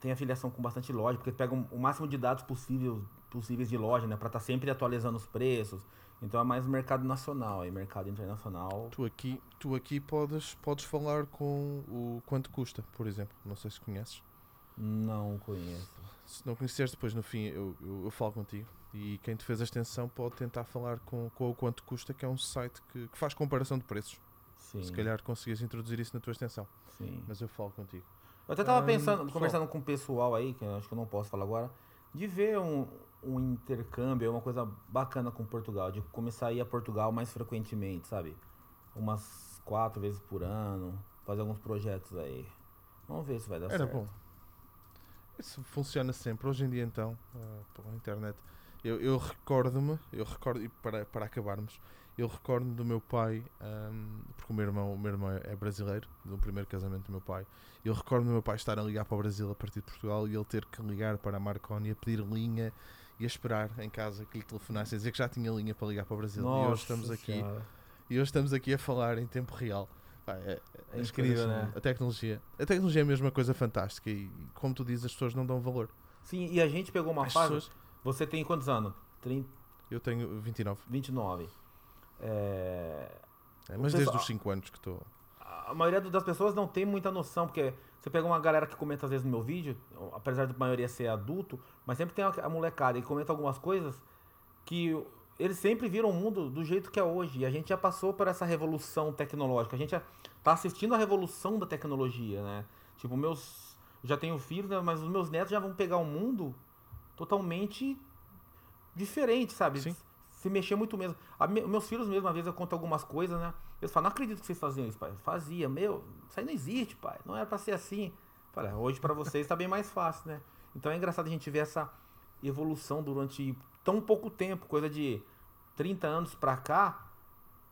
tem afiliação com bastante loja, porque pegam o máximo de dados possível, possíveis de loja, né? Pra estar sempre atualizando os preços. Então é mais mercado nacional e mercado internacional. Tu aqui, tu aqui podes, podes falar com o quanto custa, por exemplo. Não sei se conheces. Não conheço. Se não conheceres, depois no fim eu, eu, eu falo contigo. E quem te fez a extensão pode tentar falar com, com o quanto custa, que é um site que, que faz comparação de preços. Sim. Se calhar conseguias introduzir isso na tua extensão. Sim. Mas eu falo contigo. Eu até tava Ahn, pensando, pessoal. conversando com o pessoal aí, que acho que eu não posso falar agora, de ver um, um intercâmbio, uma coisa bacana com Portugal, de começar a ir a Portugal mais frequentemente, sabe? Umas quatro vezes por ano, fazer alguns projetos aí. Vamos ver se vai dar Era certo. bom. Isso funciona sempre. Hoje em dia, então, ah, pela internet. Eu, eu recordo-me, eu recordo, e para, para acabarmos, eu recordo do meu pai, ahm, porque o meu irmão, o meu irmão é brasileiro, do primeiro casamento do meu pai. Eu recordo do meu pai estar a ligar para o Brasil a partir de Portugal e ele ter que ligar para a Marconi a pedir linha e a esperar em casa que lhe telefonasse a dizer que já tinha linha para ligar para o Brasil. e hoje Nossa estamos aqui Senhora. e hoje estamos aqui a falar em tempo real. Pá, é, É as incrível, coisas- né? A tecnologia. A tecnologia é mesmo uma coisa fantástica e, como tu dizes, as pessoas não dão valor. Sim, e a gente pegou uma As fase. pessoas- Você tem quantos anos? 30, Eu tenho 29. 29. É, É, mas O desde pessoal- os 5 anos que estou. a maioria das pessoas não tem muita noção, porque você pega uma galera que comenta às vezes no meu vídeo, apesar da maioria ser adulto, mas sempre tem a a molecada e comenta algumas coisas que eles sempre viram o mundo do jeito que é hoje. E a gente já passou por essa revolução tecnológica. A gente já tá assistindo a revolução da tecnologia, né? Tipo, meus. Já tenho filhos, né, mas os meus netos já vão pegar um mundo totalmente diferente, sabe? Sim. Se mexer muito mesmo. A me- meus filhos mesmo, às vezes eu conto algumas coisas, né? Eles falam, não acredito que vocês faziam isso, pai. Fazia, meu, isso aí não existe, pai. Não era pra ser assim. Falei, "Ah, hoje pra vocês tá bem mais fácil, né? Então é engraçado a gente ver essa evolução durante tão pouco tempo, coisa de 30 anos pra cá.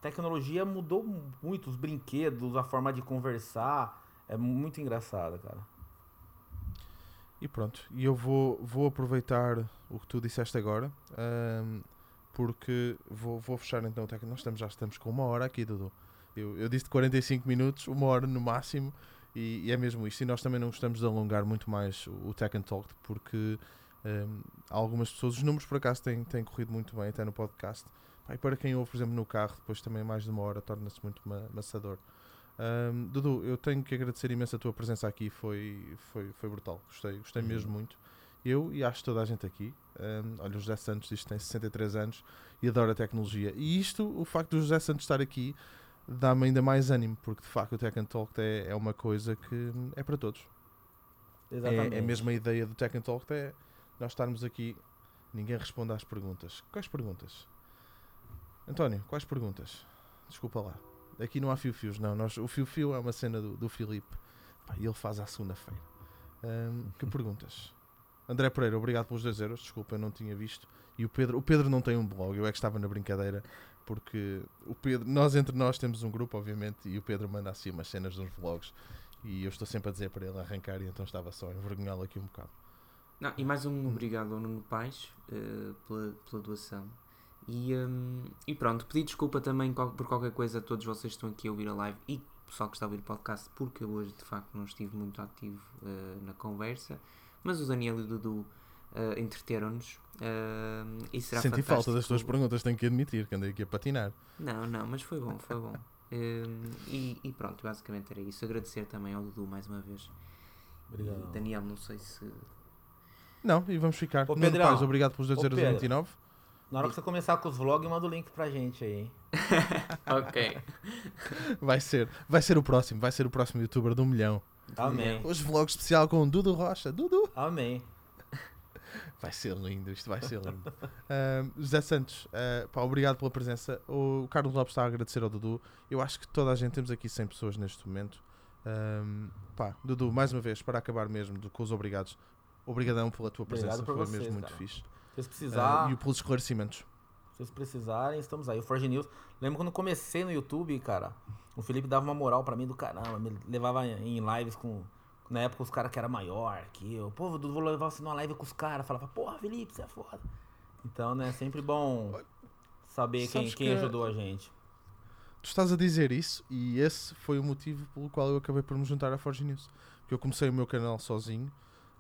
Tecnologia mudou muito, os brinquedos, a forma de conversar. É muito engraçado, cara. E pronto. E eu vou, vou aproveitar o que tu disseste agora. ahm, porque vou, vou fechar então o técnico. Nós estamos, já estamos com uma hora aqui, Dudu. Eu, eu disse 45 minutos, uma hora no máximo. E, e é mesmo isto. E nós também não gostamos de alongar muito mais o, o Tech and Talk porque ahm, algumas pessoas, os números por acaso têm, têm corrido muito bem até no podcast. E para quem ouve, por exemplo, no carro, depois também mais de uma hora torna-se muito ma maçador. Ahm, Dudu, eu tenho que agradecer imenso a tua presença aqui, foi, foi, foi brutal. Gostei, gostei Uhum. mesmo muito. Eu e acho toda a gente aqui. ahm, olha, o José Santos diz que tem 63 anos e adora a tecnologia. E isto, o facto do José Santos estar aqui, dá-me ainda mais ânimo, porque de facto o Tech and Talk é, é uma coisa que hum, é para todos. Exatamente. É, é mesmo a ideia do Tech and Talk, é nós estarmos aqui, ninguém responde às perguntas. Quais perguntas? António, quais perguntas? Desculpa lá. Aqui não há fio-fios, não. Nós, o fio-fio é uma cena do, do Filipe. E ele faz à segunda-feira. Hum, que perguntas? André Pereira, obrigado pelos 2 euros. Desculpa, eu não tinha visto. E o Pedro, o Pedro não tem um blog, eu é que estava na brincadeira, porque o Pedro, nós entre nós temos um grupo, obviamente, e o Pedro manda assim umas cenas nos vlogs. E eu estou sempre a dizer para ele arrancar, e então estava só a envergonhá-lo aqui um bocado. Não, e mais um obrigado ao Nuno Pais eh, pela, pela doação. E, hum, e pronto, pedi desculpa também por qualquer coisa a todos vocês que estão aqui a ouvir a live e o pessoal que está a ouvir o podcast, porque eu hoje de facto não estive muito ativo eh, na conversa. Mas o Daniel e o Dudu eh, entreteram-nos. eh, e será Senti falta fantástico. das tuas perguntas, tenho que admitir, que andei aqui a patinar. Não, não, mas foi bom, foi bom. Hum, e, e pronto, basicamente era isso. Agradecer também ao Dudu mais uma vez. Obrigado. E Daniel, não sei se. Não, e vamos ficar. Ô, Pedrão. Paz, obrigado pelos Ô, 2,29€. Na hora que você começar com os vlogs, manda o link pra gente aí, hein? ok. Vai ser, vai ser o próximo, vai ser o próximo youtuber um milhão. Amém. Hoje vlog especial com o Dudu Rocha. Dudu! Amém. Vai ser lindo, isto vai ser lindo. Ahm, José Santos, ah, pá, obrigado pela presença. O Carlos Lopes está a agradecer ao Dudu. Eu acho que toda a gente, temos aqui 100 pessoas neste momento. Ahm, pá, Dudu, mais uma vez, para acabar mesmo do- com os obrigados. Obrigadão pela tua presença, foi vocês, mesmo muito cara. fixe. Se precisar, e pelos esclarecimentos. Se vocês precisarem, estamos aí. O Forge News. Lembro quando comecei no YouTube, cara. O Felipe dava uma moral pra mim do caramba. Me levava em lives com. Na época os caras que era maior que eu. Pô, Dudu, vou levar você numa live com os caras. Falava, porra, Felipe, você é foda. Então, né, sempre bom saber quem, quem que- ajudou a gente. Tu estás a dizer isso e esse foi o motivo pelo qual eu acabei por me juntar à Forge News. Porque eu comecei o meu canal sozinho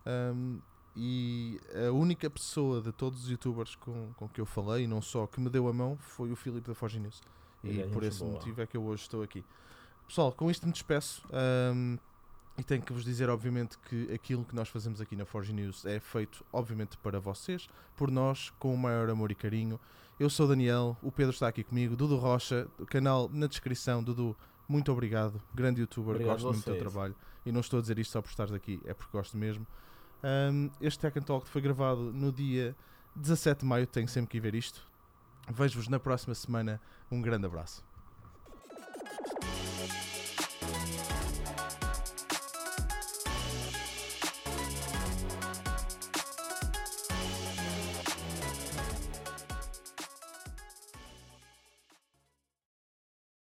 ahm, e a única pessoa de todos os youtubers com, com que eu falei, e não só, que me deu a mão foi o Filipe da Forge News. Ele E é por esse boa. motivo é que eu hoje estou aqui. Pessoal, com isto me despeço. ahm, E tenho que vos dizer, obviamente, que aquilo que nós fazemos aqui na Forge News é feito, obviamente, para vocês, por nós, com o maior amor e carinho. Eu sou o Daniel, o Pedro está aqui comigo, Dudu Rocha, canal na descrição. Dudu, muito obrigado, grande youtuber, Obrigado gosto muito do teu trabalho. E não estou a dizer isto só por estares aqui, é porque gosto mesmo. Um, este Tech Talk foi gravado no dia 17 de maio, tenho sempre que ver isto. Vejo-vos na próxima semana. Um grande abraço.